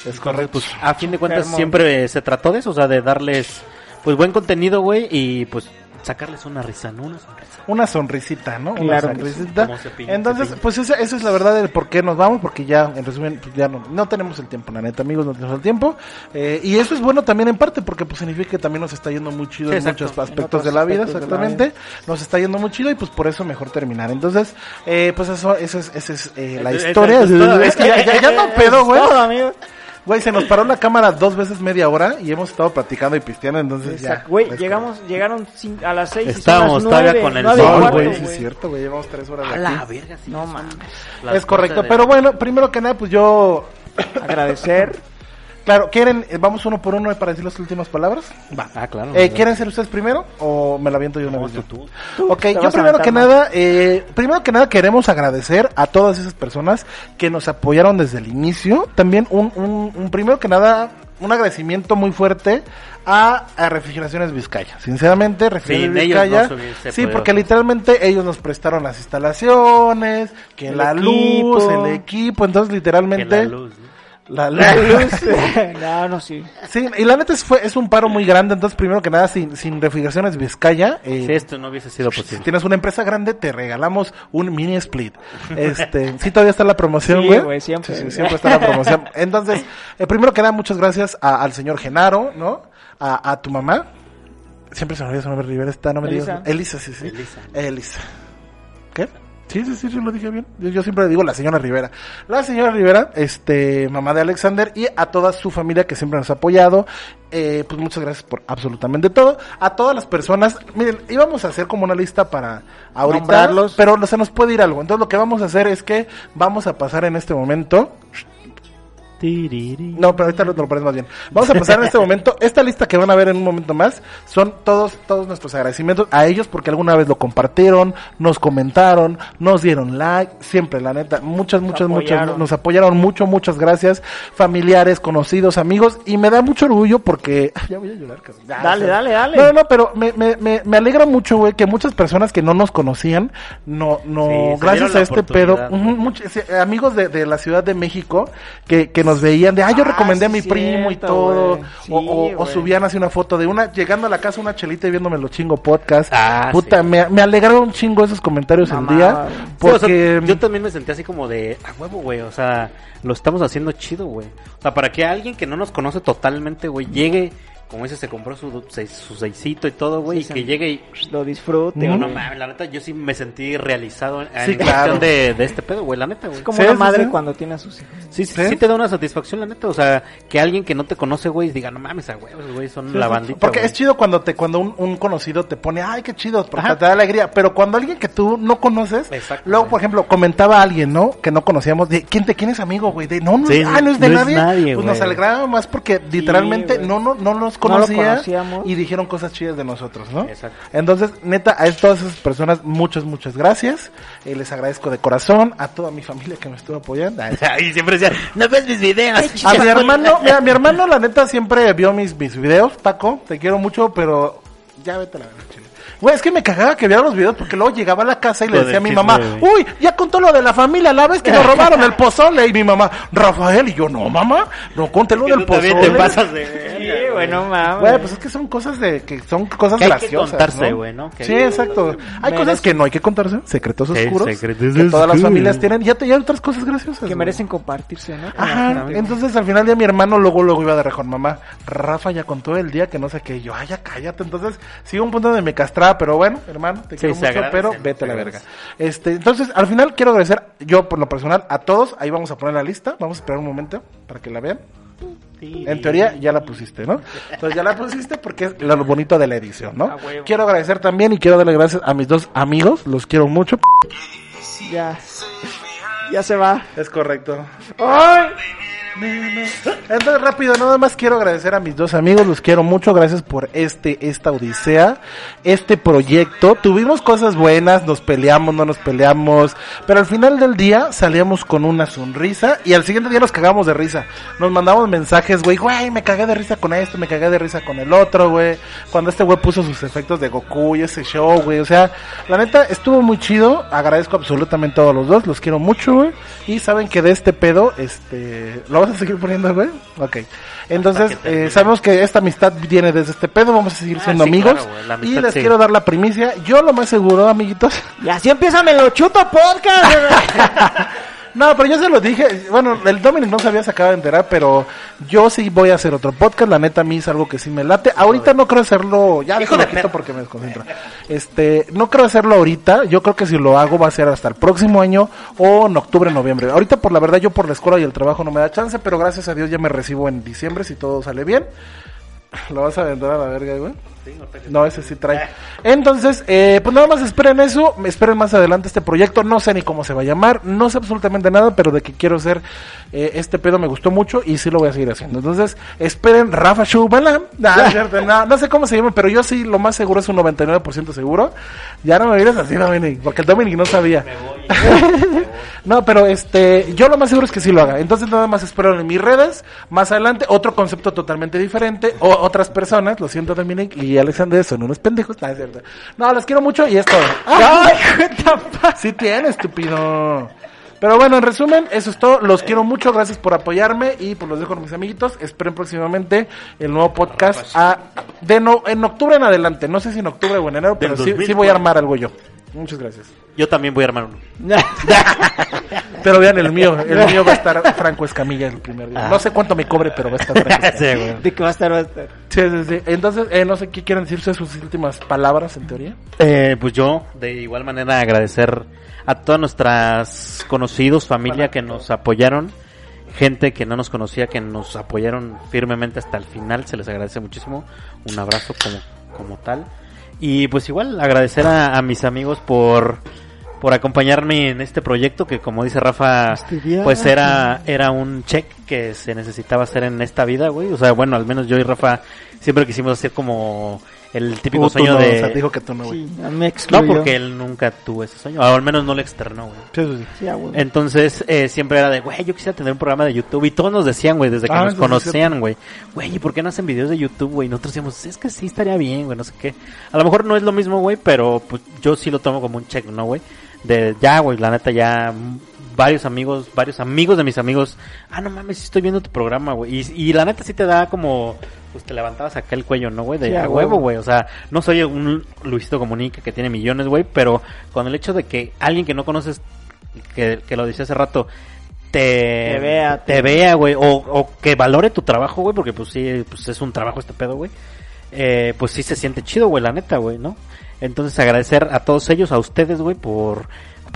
Es correcto. Pues a fin de cuentas siempre se trató de eso, o sea, de darles pues buen contenido, güey, y pues sacarles una risa, ¿no? Una sonrisa. Una sonrisita, ¿no? Claro una sonrisita. Entonces, pues esa, esa es la verdad del por qué nos vamos, porque ya, en resumen, pues ya no, no tenemos el tiempo, la neta, amigos, no tenemos el tiempo. Eh, y eso es bueno también en parte, porque pues significa que también nos está yendo muy chido Sí, en exacto. muchos aspectos de la vida, aspectos de la exactamente. Nos está yendo muy chido y pues por eso mejor terminar. Entonces, eh, pues eso, esa es, esa es eh, la historia. Es que ya, ya, ya no pedo, güey. Güey, se nos paró la cámara dos veces media hora y hemos estado platicando y pisteando, entonces ya. Exacto. Güey, es llegamos, llegaron cin- a las seis y son Estábamos las todavía con el nueve y sol, güey, sí güey. es cierto, güey, llevamos tres horas A la verga, sí. No mames. Es correcto, de- pero bueno, primero que nada, pues yo Agradecer. Claro, ¿quieren, eh, vamos uno por uno para decir las últimas palabras? Va. Ah, claro. Eh, ¿Quieren ser ustedes primero o me la aviento yo una No, vez? yo? tú, Ok, yo primero que nada, eh, primero que nada queremos agradecer a todas esas personas que nos apoyaron desde el inicio. También un, un, un primero que nada, un agradecimiento muy fuerte a, a Refrigeraciones Vizcaya. Sinceramente, Refrigeraciones ellos Vizcaya. no sí, porque hacer. literalmente ellos nos prestaron las instalaciones, que El la equipo. luz, el equipo, entonces Que literalmente la luz, ¿no? La La luz. no, no, sí. Sí, y la neta es, fue, es un paro muy grande, entonces primero que nada, sin, sin refrigeraciones Vizcaya, eh, Si esto no hubiese sido si posible. tienes una empresa grande, te regalamos un mini split. Este, sí todavía está la promoción, Sí, güey. güey, siempre. Sí, sí, siempre está la promoción. Entonces, eh, primero que nada, muchas gracias a- al señor Genaro, ¿no? A, a tu mamá. Siempre se me olvida su nombre, Rivera, está, no me Elisa. digas. Elisa, sí, sí. Elisa. Elisa. ¿Qué? Sí, sí, sí, sí, lo dije bien. Yo, yo siempre le digo la señora Rivera. La señora Rivera, este, mamá de Alexander y a toda su familia que siempre nos ha apoyado. Eh, pues muchas gracias por absolutamente todo. A todas las personas, miren, íbamos a hacer como una lista para ahorita, Nombrarlos. pero se nos puede ir algo. Entonces lo que vamos a hacer es que vamos a pasar en este momento no, pero ahorita lo, lo ponemos más bien. Vamos a pasar en este momento. Esta lista que van a ver en un momento más son todos, todos nuestros agradecimientos a ellos porque alguna vez lo compartieron, nos comentaron, nos dieron like, siempre, la neta. Muchas, muchas, muchas, nos apoyaron mucho, muchas gracias. Familiares, conocidos, amigos. Y me da mucho orgullo porque. Ya voy a llorar. Ya, Dale, o sea, dale, dale. No, no, pero me, me, me, me alegra mucho, güey, que muchas personas que no nos conocían, no, no, Sí, gracias a este pedo, muchos, amigos de, de la Ciudad de México que, que nos veían de, ah, yo Ah, recomendé a mi primo y todo. Sí, o, o- o güey. subían así una foto de una, llegando a la casa una chelita y viéndome los chingo podcast. Ah, Puta, sí. me, me alegraron un chingo esos comentarios el día, o sea, porque... yo también me sentí así como de, a huevo, güey, o sea, lo estamos haciendo chido, güey. O sea, para que alguien que no nos conoce totalmente, güey, llegue, como dice, se compró su, su seisito y todo, güey, Sí, y que llegue y... Lo disfrute. Digo, no mames, la neta, yo sí me sentí realizado en, Sí, en claro. cuestión de, de este pedo, güey, la neta, güey. Es como Sí, una madre sí. cuando tiene a sus hijos. Sí, sí, ¿Sí? sí te da una satisfacción, la neta. O sea, que alguien que no te conoce, güey, diga, no mames, a huevos, güey, son Sí, la bandita. Porque güey". es chido cuando te cuando un, un conocido te pone, ay, qué chido, porque Ajá. te da alegría. Pero cuando alguien que tú no conoces, Exacto, luego, güey. por ejemplo, comentaba a alguien, ¿no? Que no conocíamos, de quién te quién es amigo, güey. De no, no, Sí, ah, no es de no es nadie. pues nos güey. alegraba más porque literalmente güey. no, no, no nos No lo conocía conocíamos. y dijeron cosas chidas de nosotros, ¿no? Exacto. Entonces, neta, a todas esas personas, muchas, muchas gracias. Eh, les agradezco de corazón a toda mi familia que me estuvo apoyando. Y siempre decía, no ves mis videos. a mi hermano, mira, mi hermano la neta siempre vio mis, mis videos, Paco, te quiero mucho, pero ya vete a la verdad, chile. Güey, es que me cagaba que viera los videos porque luego llegaba a la casa y le Lo decía a mi mamá, uy, ya contó lo de la familia, la vez que nos robaron el pozole y mi mamá, Rafael, y yo, no mamá, no conté lo Que del tú también pozole. te pasas de... Sí, güey, no mames. Güey, pues es que son cosas de que son cosas Que hay que contarse, ¿no? güey, ¿no? Que- Sí, exacto. Hay Merece- cosas que no hay que contarse, secretos Sí, oscuros, secretos que todas las familias tienen, y ya, te- hay otras cosas graciosas. que merecen compartirse, ¿no? Ajá, entonces al final de mi hermano luego luego iba de rejón, mamá, Rafa ya contó el día que no sé qué, y yo, ay ya cállate, entonces sí un punto donde me castraba, pero bueno, hermano, te quiero mucho, agradece, pero vete a la verga. Este, entonces al final quiero agradecer yo por lo personal a todos, ahí vamos a poner la lista, vamos a esperar un momento para que la vean. En teoría ya la pusiste, ¿no? Entonces ya la pusiste porque es lo bonito de la edición, ¿no? A huevo. Quiero agradecer también y quiero darle gracias a mis dos amigos, los quiero mucho. Ya. Ya se va. Es correcto. ¡Ay! Entonces rápido, nada más quiero agradecer a mis dos amigos, los quiero mucho, gracias por este, esta odisea, este proyecto. Tuvimos cosas buenas, nos peleamos, no nos peleamos, pero al final del día salíamos con una sonrisa y al siguiente día nos cagamos de risa. Nos mandamos mensajes, güey, güey, me cagué de risa con esto, me cagué de risa con el otro, güey. Cuando este güey puso sus efectos de Goku y ese show, güey, o sea, la neta estuvo muy chido, agradezco absolutamente a todos los dos, los quiero mucho, güey. Y saben que de este pedo, este, ¿lo vas a seguir poniendo, güey? Ok. Entonces, que eh, sabemos que esta amistad viene desde este pedo, vamos a seguir Ah, siendo sí, amigos. claro, y les sí. quiero dar la primicia. Yo lo más seguro, amiguitos. Y así empieza Me lo chuto podcast. No, pero yo se lo dije. Bueno, el Dominic no se había sacado de enterar, pero yo sí voy a hacer otro podcast. La neta, a mí es algo que sí me late. Ahorita no creo hacerlo. Ya Hijo de quito porque me desconcentro. Este, no creo hacerlo ahorita. Yo creo que si lo hago va a ser hasta el próximo año o en octubre, noviembre. Ahorita, por la verdad, yo por la escuela y el trabajo no me da chance, pero gracias a Dios ya me recibo en diciembre si todo sale bien. ¿Lo vas a vender a la verga, güey? No, ese sí trae. Entonces, eh, pues nada más esperen eso, esperen más adelante este proyecto, no sé ni cómo se va a llamar, no sé absolutamente nada, pero de que quiero hacer eh, este pedo me gustó mucho y sí lo voy a seguir haciendo. Entonces, esperen Rafa Show Balam, no, sé cómo se llama, pero yo sí lo más seguro es un 99% seguro. Ya no me mires así, Dominic, porque el Dominic no sabía. No, pero este, yo lo más seguro es que sí lo haga. Entonces nada más espero en mis redes. Más adelante, otro concepto totalmente diferente. O otras personas, lo siento Dominic y Alexander, son unos pendejos. No, es cierto. No, los quiero mucho y es todo. ¡Ay, Sí tiene, estúpido. Pero bueno, en resumen, eso es todo. Los quiero mucho, gracias por apoyarme y pues los dejo con mis amiguitos. Esperen próximamente el nuevo podcast a, de no, en octubre en adelante. No sé si en octubre o en enero, pero sí, sí 2004. voy a armar algo yo. Muchas gracias. Yo también voy a armar uno. Pero vean el mío, el mío va a estar Franco Escamilla el primer día. No sé cuánto me cobre, pero va a estar Franco Escamilla. Sí. De que va a estar, va a estar. Sí, sí, sí. Entonces, eh, no sé qué quieren decirse sus últimas palabras en teoría. Eh, pues yo, de igual manera, agradecer a todos nuestros conocidos, familia que nos apoyaron, gente que no nos conocía, que nos apoyaron firmemente hasta el final, se les agradece muchísimo. Un abrazo como, como tal. Y pues igual agradecer a, a mis amigos por, por acompañarme en este proyecto que como dice Rafa, pues era, era un check que se necesitaba hacer en esta vida, güey. O sea, bueno, al menos yo y Rafa siempre quisimos hacer como el típico sueño no, de... O sea, dijo que tú no, güey. Sí, me excluyó. No, porque él nunca tuvo ese sueño, o al menos no lo externó, güey. Sí, sí, sí. Entonces, eh, siempre era de, güey, yo quisiera tener un programa de YouTube. Y todos nos decían, güey, desde que Ah, nos conocían, güey, güey, ¿y por qué no hacen videos de YouTube, güey? Y nosotros decíamos, es que sí estaría bien, güey, no sé qué. A lo mejor no es lo mismo, güey, pero pues yo sí lo tomo como un check, ¿no, güey? De, ya, güey, la neta, ya varios amigos, varios amigos de mis amigos, ah, no mames, estoy viendo tu programa, güey. Y, y la neta sí te da como, pues te levantabas acá el cuello, ¿no, güey? De Sí, a huevo. huevo, güey. O sea, no soy un Luisito Comunica que tiene millones, güey, pero con el hecho de que alguien que no conoces, que, que lo decía hace rato, te, Te vea, te te- vea, güey, o, o que valore tu trabajo, güey, porque pues sí, pues es un trabajo este pedo, güey. Eh, pues sí se siente chido, güey, la neta, güey, ¿no? Entonces agradecer a todos ellos, a ustedes, güey, por,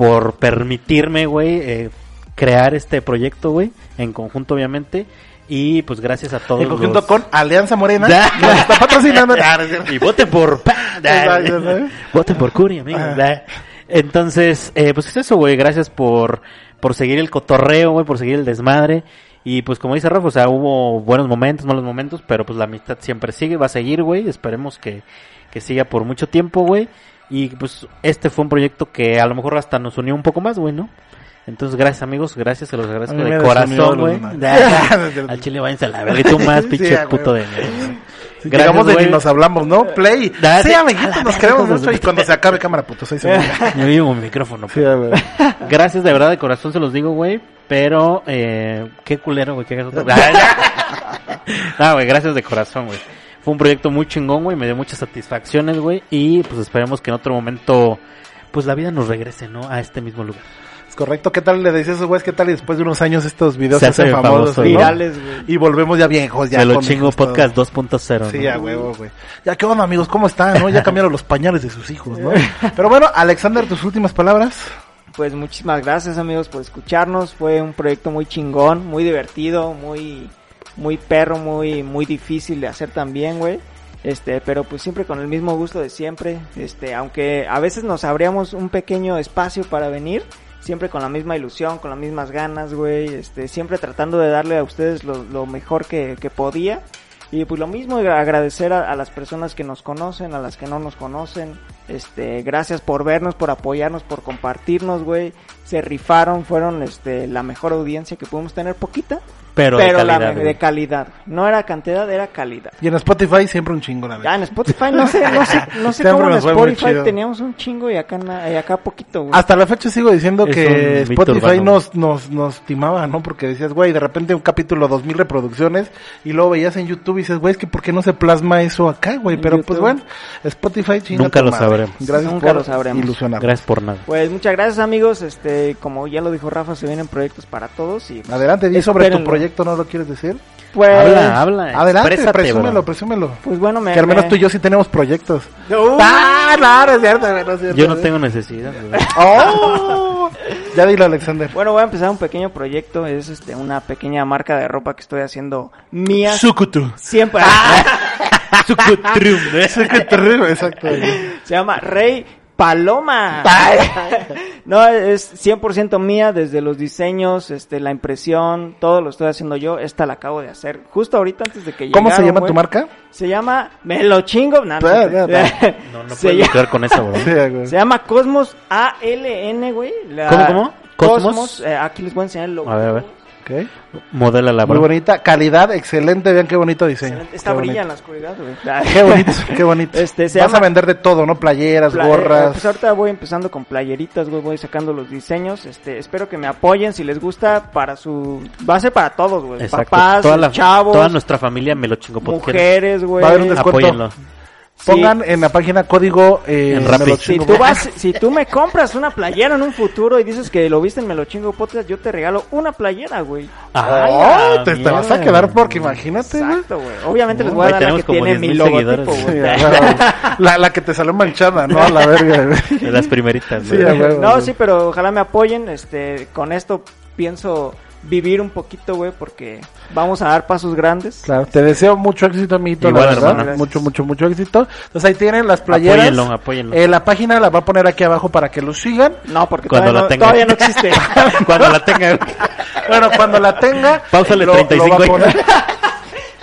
por permitirme, güey, eh, crear este proyecto, güey, en conjunto, obviamente. Y pues gracias a todos. En conjunto los- con Alianza Morena, Ya. que nos está patrocinando. Ah, y voten por ¿no? voten por Curi amigos Ajá. entonces eh, pues es eso güey gracias por por seguir el cotorreo güey por seguir el desmadre y pues como dice Rafa o sea hubo buenos momentos malos momentos pero pues la amistad siempre sigue va a seguir güey esperemos que que siga por mucho tiempo güey y pues este fue un proyecto que a lo mejor hasta nos unió un poco más güey no entonces, gracias amigos, gracias, se los agradezco me de corazón, güey. demás. Al chile váyanse a la verga y tú más, pinche puto de. Si Gracias, llegamos de ni nos hablamos, ¿no? Play. Da- Sí, sí. amiguitos, nos queremos mucho y cuando se acabe cámara, puto, seis segundos. Yo vivo mi micrófono. Sí. Gracias de verdad de corazón se los digo, güey. Pero, eh, qué culero, güey. Qué gasoto. no, güey, gracias de corazón, güey. Fue un proyecto muy chingón, güey. Me dio muchas satisfacciones, güey. Y pues esperemos que en otro momento, pues la vida nos regrese, ¿no? A este mismo lugar. Es correcto. ¿Qué tal le decías a esos güeyes? ¿Qué tal? Y después de unos años estos videos Se se hacen hace famosos, famoso, ¿no? Virales, güey. Y volvemos ya viejos, ya. Se lo chingo podcast 2.0. Sí, ¿no? a huevo, güey. Ya, ¿qué onda, amigos? ¿Cómo están, no? Ya cambiaron los pañales de sus hijos, ¿no? Pero bueno, Alexander, tus últimas palabras. Pues muchísimas gracias amigos por escucharnos. Fue un proyecto muy chingón, muy divertido, muy muy perro, muy muy difícil de hacer también, güey. Este, pero pues siempre con el mismo gusto de siempre. Este, aunque a veces nos abríamos un pequeño espacio para venir, siempre con la misma ilusión, con las mismas ganas, güey. Este, siempre tratando de darle a ustedes lo, lo mejor que, que podía. Y pues lo mismo, agradecer a, a las personas que nos conocen, a las que no nos conocen. Este, gracias por vernos, por apoyarnos, por compartirnos, güey. Se rifaron, fueron este la mejor audiencia que pudimos tener, poquita, Pero de la calidad, güey. de calidad. No era cantidad, era calidad. Y en Spotify siempre un chingo, la Ya neta. en Spotify no sé, no sé, no sé cómo en Spotify teníamos un chingo y acá, na- y acá poquito, güey. Hasta la fecha sigo diciendo Es que Spotify urbano. nos, nos, nos timaba, ¿no? Porque decías, güey, de repente un capítulo, dos mil reproducciones, y luego veías en YouTube y dices, güey, es que ¿por qué no se plasma eso acá, güey? Pero YouTube. pues bueno, Spotify chinga Nunca lo madre. sabremos. Gracias Nunca por lo sabremos. ilusionar. Gracias por nada. Pues muchas gracias amigos, este, como ya lo dijo Rafa, se vienen proyectos para todos y pues, Adelante, di sobre tu espérenlo. Proyecto, ¿no lo quieres decir? Pues, habla, habla. Adelante, exprésate, presúmelo, bro. presúmelo. Pues bueno, me Que al menos me- tú y yo sí tenemos proyectos. Uh, ¡Ah, no, no es cierto, güey, no es cierto, Yo no güey. tengo necesidad. ¡Oh! ya dilo, Alexander. Bueno, voy a empezar un pequeño proyecto, es este una pequeña marca de ropa que estoy haciendo mía. Sukutu. Siempre Sucutrum, ¿eh? Sukutu, exacto. se llama Rey Paloma. no, es 100% mía desde los diseños, este la impresión, todo lo estoy haciendo yo. Esta la acabo de hacer justo ahorita antes de que ¿Cómo se llama güey. tu marca? Se llama Me lo chingo. No, no. No, no se, puedes llama, con eso, bro. Sí, güey. se llama Cosmos ALN, güey. La- ¿Cómo, cómo? Cosmos. ¿Cosmos? eh, aquí les voy a enseñar el logo. A ver, a ver. Ok. Modela la Muy bonita, calidad excelente, vean qué bonito diseño. Esta Qué brilla en bonito. la oscuridad, güey. Qué bonito, qué bonito. Este, se Vas llama- a vender de todo, ¿no? Playeras, Pla- eh, gorras. Pues ahorita voy empezando con playeritas, güey, voy sacando los diseños. Este, espero que me apoyen si les gusta para su va a ser para todos, güey. Exacto. Papás, toda, la, chavos, toda nuestra familia me lo chingo podcast. mujeres, güey. Va a haber un descuento. Apóyenlo. Sí. Pongan en la página código eh, En Rappi. Si tú vas, si tú me compras una playera en un futuro y dices que lo viste en Me lo chingo podcast, yo te regalo una playera, güey. Ay, Oh, la te, te vas a quedar porque imagínate, güey. Exacto, güey. Obviamente les voy a dar la que tiene mi 10,000 logotipo, güey. Sí, la, la que te salió manchada, ¿no? A la verga, güey. De las primeritas, Sí, No, sí, pero ojalá me apoyen. Este, con esto pienso vivir un poquito, güey, porque vamos a dar pasos grandes. Claro, te deseo mucho éxito, amiguito, Igual, la verdad. hermano. Mucho, mucho, mucho éxito. Entonces ahí tienen las playeras. Apóyenlo, apóyenlo. Eh, la página la va a poner aquí abajo para que lo sigan. No, porque Cuando todavía, la no, tenga. todavía no existe. Cuando la tenga. Bueno, cuando la tenga. Páusale lo- lo 35 va a poner.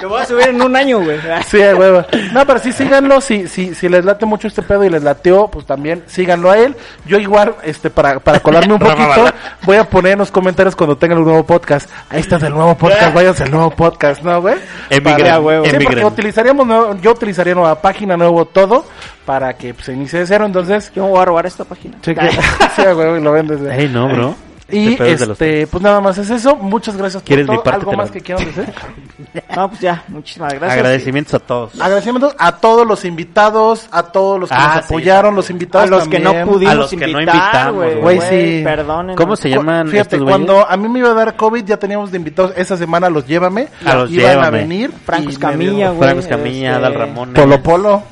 Lo voy a subir en un año, güey. Sí, huevo. No, pero sí síganlo, si, si, si les late mucho este pedo y les lateó, pues también síganlo a él. Yo igual, este, para, para colarme un poquito, voy a poner en los comentarios cuando tengan un nuevo podcast. Ahí está el nuevo podcast, váyanse al nuevo podcast, ¿no, güey? Emigren, huevo. Sí, porque utilizaríamos, nuevo- yo utilizaría nueva página, nuevo todo, para que pues, se inicie de cero, entonces... Yo me voy a robar esta página. Sí, a huevo, y lo vendes. güey. Ey, no, bro. Y Este este, pues nada más es eso. Muchas gracias por ¿Quieres mi todo. parte? ¿Algo más doy. que quieran decir? No, pues ya, muchísimas gracias. Agradecimientos a todos. Agradecimientos a todos los invitados, a todos los que Ah, nos apoyaron, sí. los A invitados los que no también. pudimos A los que no invitar, invitamos, güey. güey, sí. Perdonen. ¿Cómo se llaman Fíjate, estos cuando a mí me iba a dar COVID, ya teníamos de invitados esa semana los Llévame. A los Iban a Llévame. venir. Franco Escamilla, güey. Franco Escamilla, este, Adal Ramón. Polo Polo.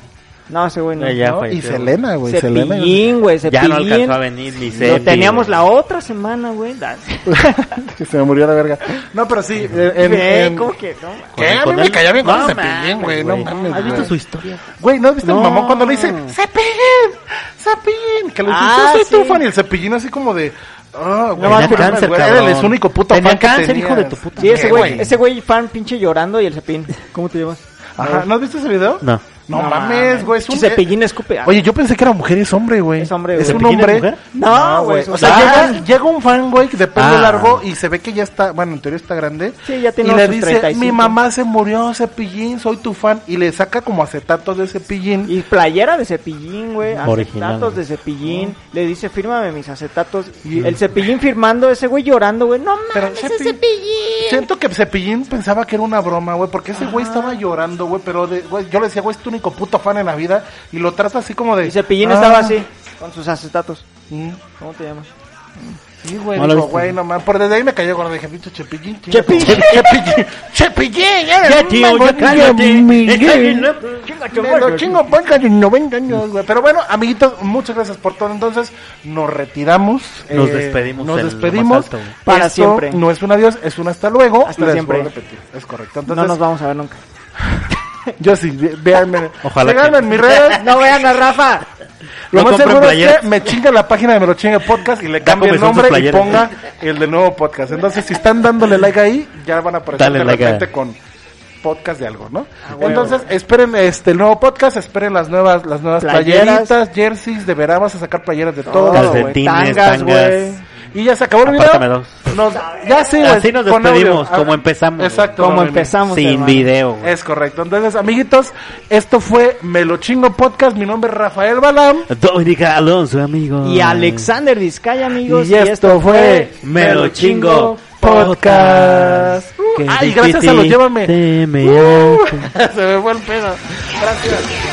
No, ese güey no. Ya Y. Selena, güey. Selena. Cepillín, güey, Ya Cepillín. no alcanzó a venir ni Lo teníamos la otra semana, güey. Que se me murió la verga. No, pero sí. En, en- ¿Cómo que no? ¿Qué? A mí me caía bien con No Cepillín, mames, güey. No mames, ¿Has visto su historia? Güey, ¿no has visto el No. mamón cuando le dice Cepillín? Cepillín. Que le dice, Ah, yo soy tu fan. Y el Cepillín así como de... Ah, güey, No tenía cáncer, güey, cabrón. Eres el único puto Tenía fan que cáncer, tenías. hijo de tu puta Sí, ese ¿Qué, güey, ese güey fan pinche llorando y el cepín. ¿Cómo te llamas? Ajá, ¿no has visto ese video? No. No, mames, güey, es un... Cepillín escupe. Oye, yo pensé que era mujer y es hombre, güey. Es hombre, Es un ¿Cepillín es hombre. mujer? No, güey, O o sea, llega, llega un fan, güey, de pelo Ah. largo y se ve que ya está, bueno, en teoría está grande. Sí, ya tiene Y le sus dice, 35. mi mamá se murió, Cepillín, soy tu fan. Y le saca como acetatos de Cepillín. Y playera de cepillín, güey. Original, Acetatos güey. de cepillín. Le dice, fírmame mis acetatos. Y el cepillín firmando, ese güey llorando, güey. No Pero mames, Cepi- ese cepillín. Siento que Cepillín pensaba que era una broma, güey, porque ese güey estaba llorando, güey, pero de, güey, yo le decía, güey, es tu único puto fan en la vida, y lo trata así como de... Y cepillín "Ah". estaba así, con sus acetatos. ¿Cómo te llamas? Sí, güey, No digo, güey, no mames, por desde ahí me cayó cuando dije, pinche Chepillín. Chepillín. Chepillín, Chepillín, Ya, tío, ya cállate. Me lo chingo podcast de 90 años, güey. Pero bueno, amiguitos, muchas gracias por todo. Entonces, nos retiramos. Nos eh, despedimos Nos despedimos. alto. Para Esto siempre. No es un adiós, es un hasta luego. Hasta Les siempre. Es correcto. Entonces, No nos vamos a ver nunca. Yo sí, véanme. Ojalá Síganme que- en mis redes. No vean a Rafa. Lo No más seguro es que me chinga la página de Me lo chinga podcast y le cambie el nombre y ponga el de nuevo podcast. Entonces, si están dándole like ahí, ya van a aparecer Dale de like a- repente con podcast de algo, ¿no? huevo. Entonces, esperen este el nuevo podcast, esperen las nuevas las nuevas Playeras. playeritas, jerseys, de verano vamos a sacar playeras de todo. Calcetines, Tangas, tangas. güey. Y ya se acabó el video. Nos- ya sí, güey, Así nos despedimos, Ah, como empezamos. Exacto. Como empezamos. Sin hermano. video. güey. Es correcto. Entonces, amiguitos, esto fue Me lo chingo podcast. Mi nombre es Rafael Balam. Dominica Alonso, amigo. Y Alexander Vizcaya, amigos. Y esto fue Me lo chingo podcast. Ay, gracias a los llévame. Uh, se me fue el pedo. Gracias.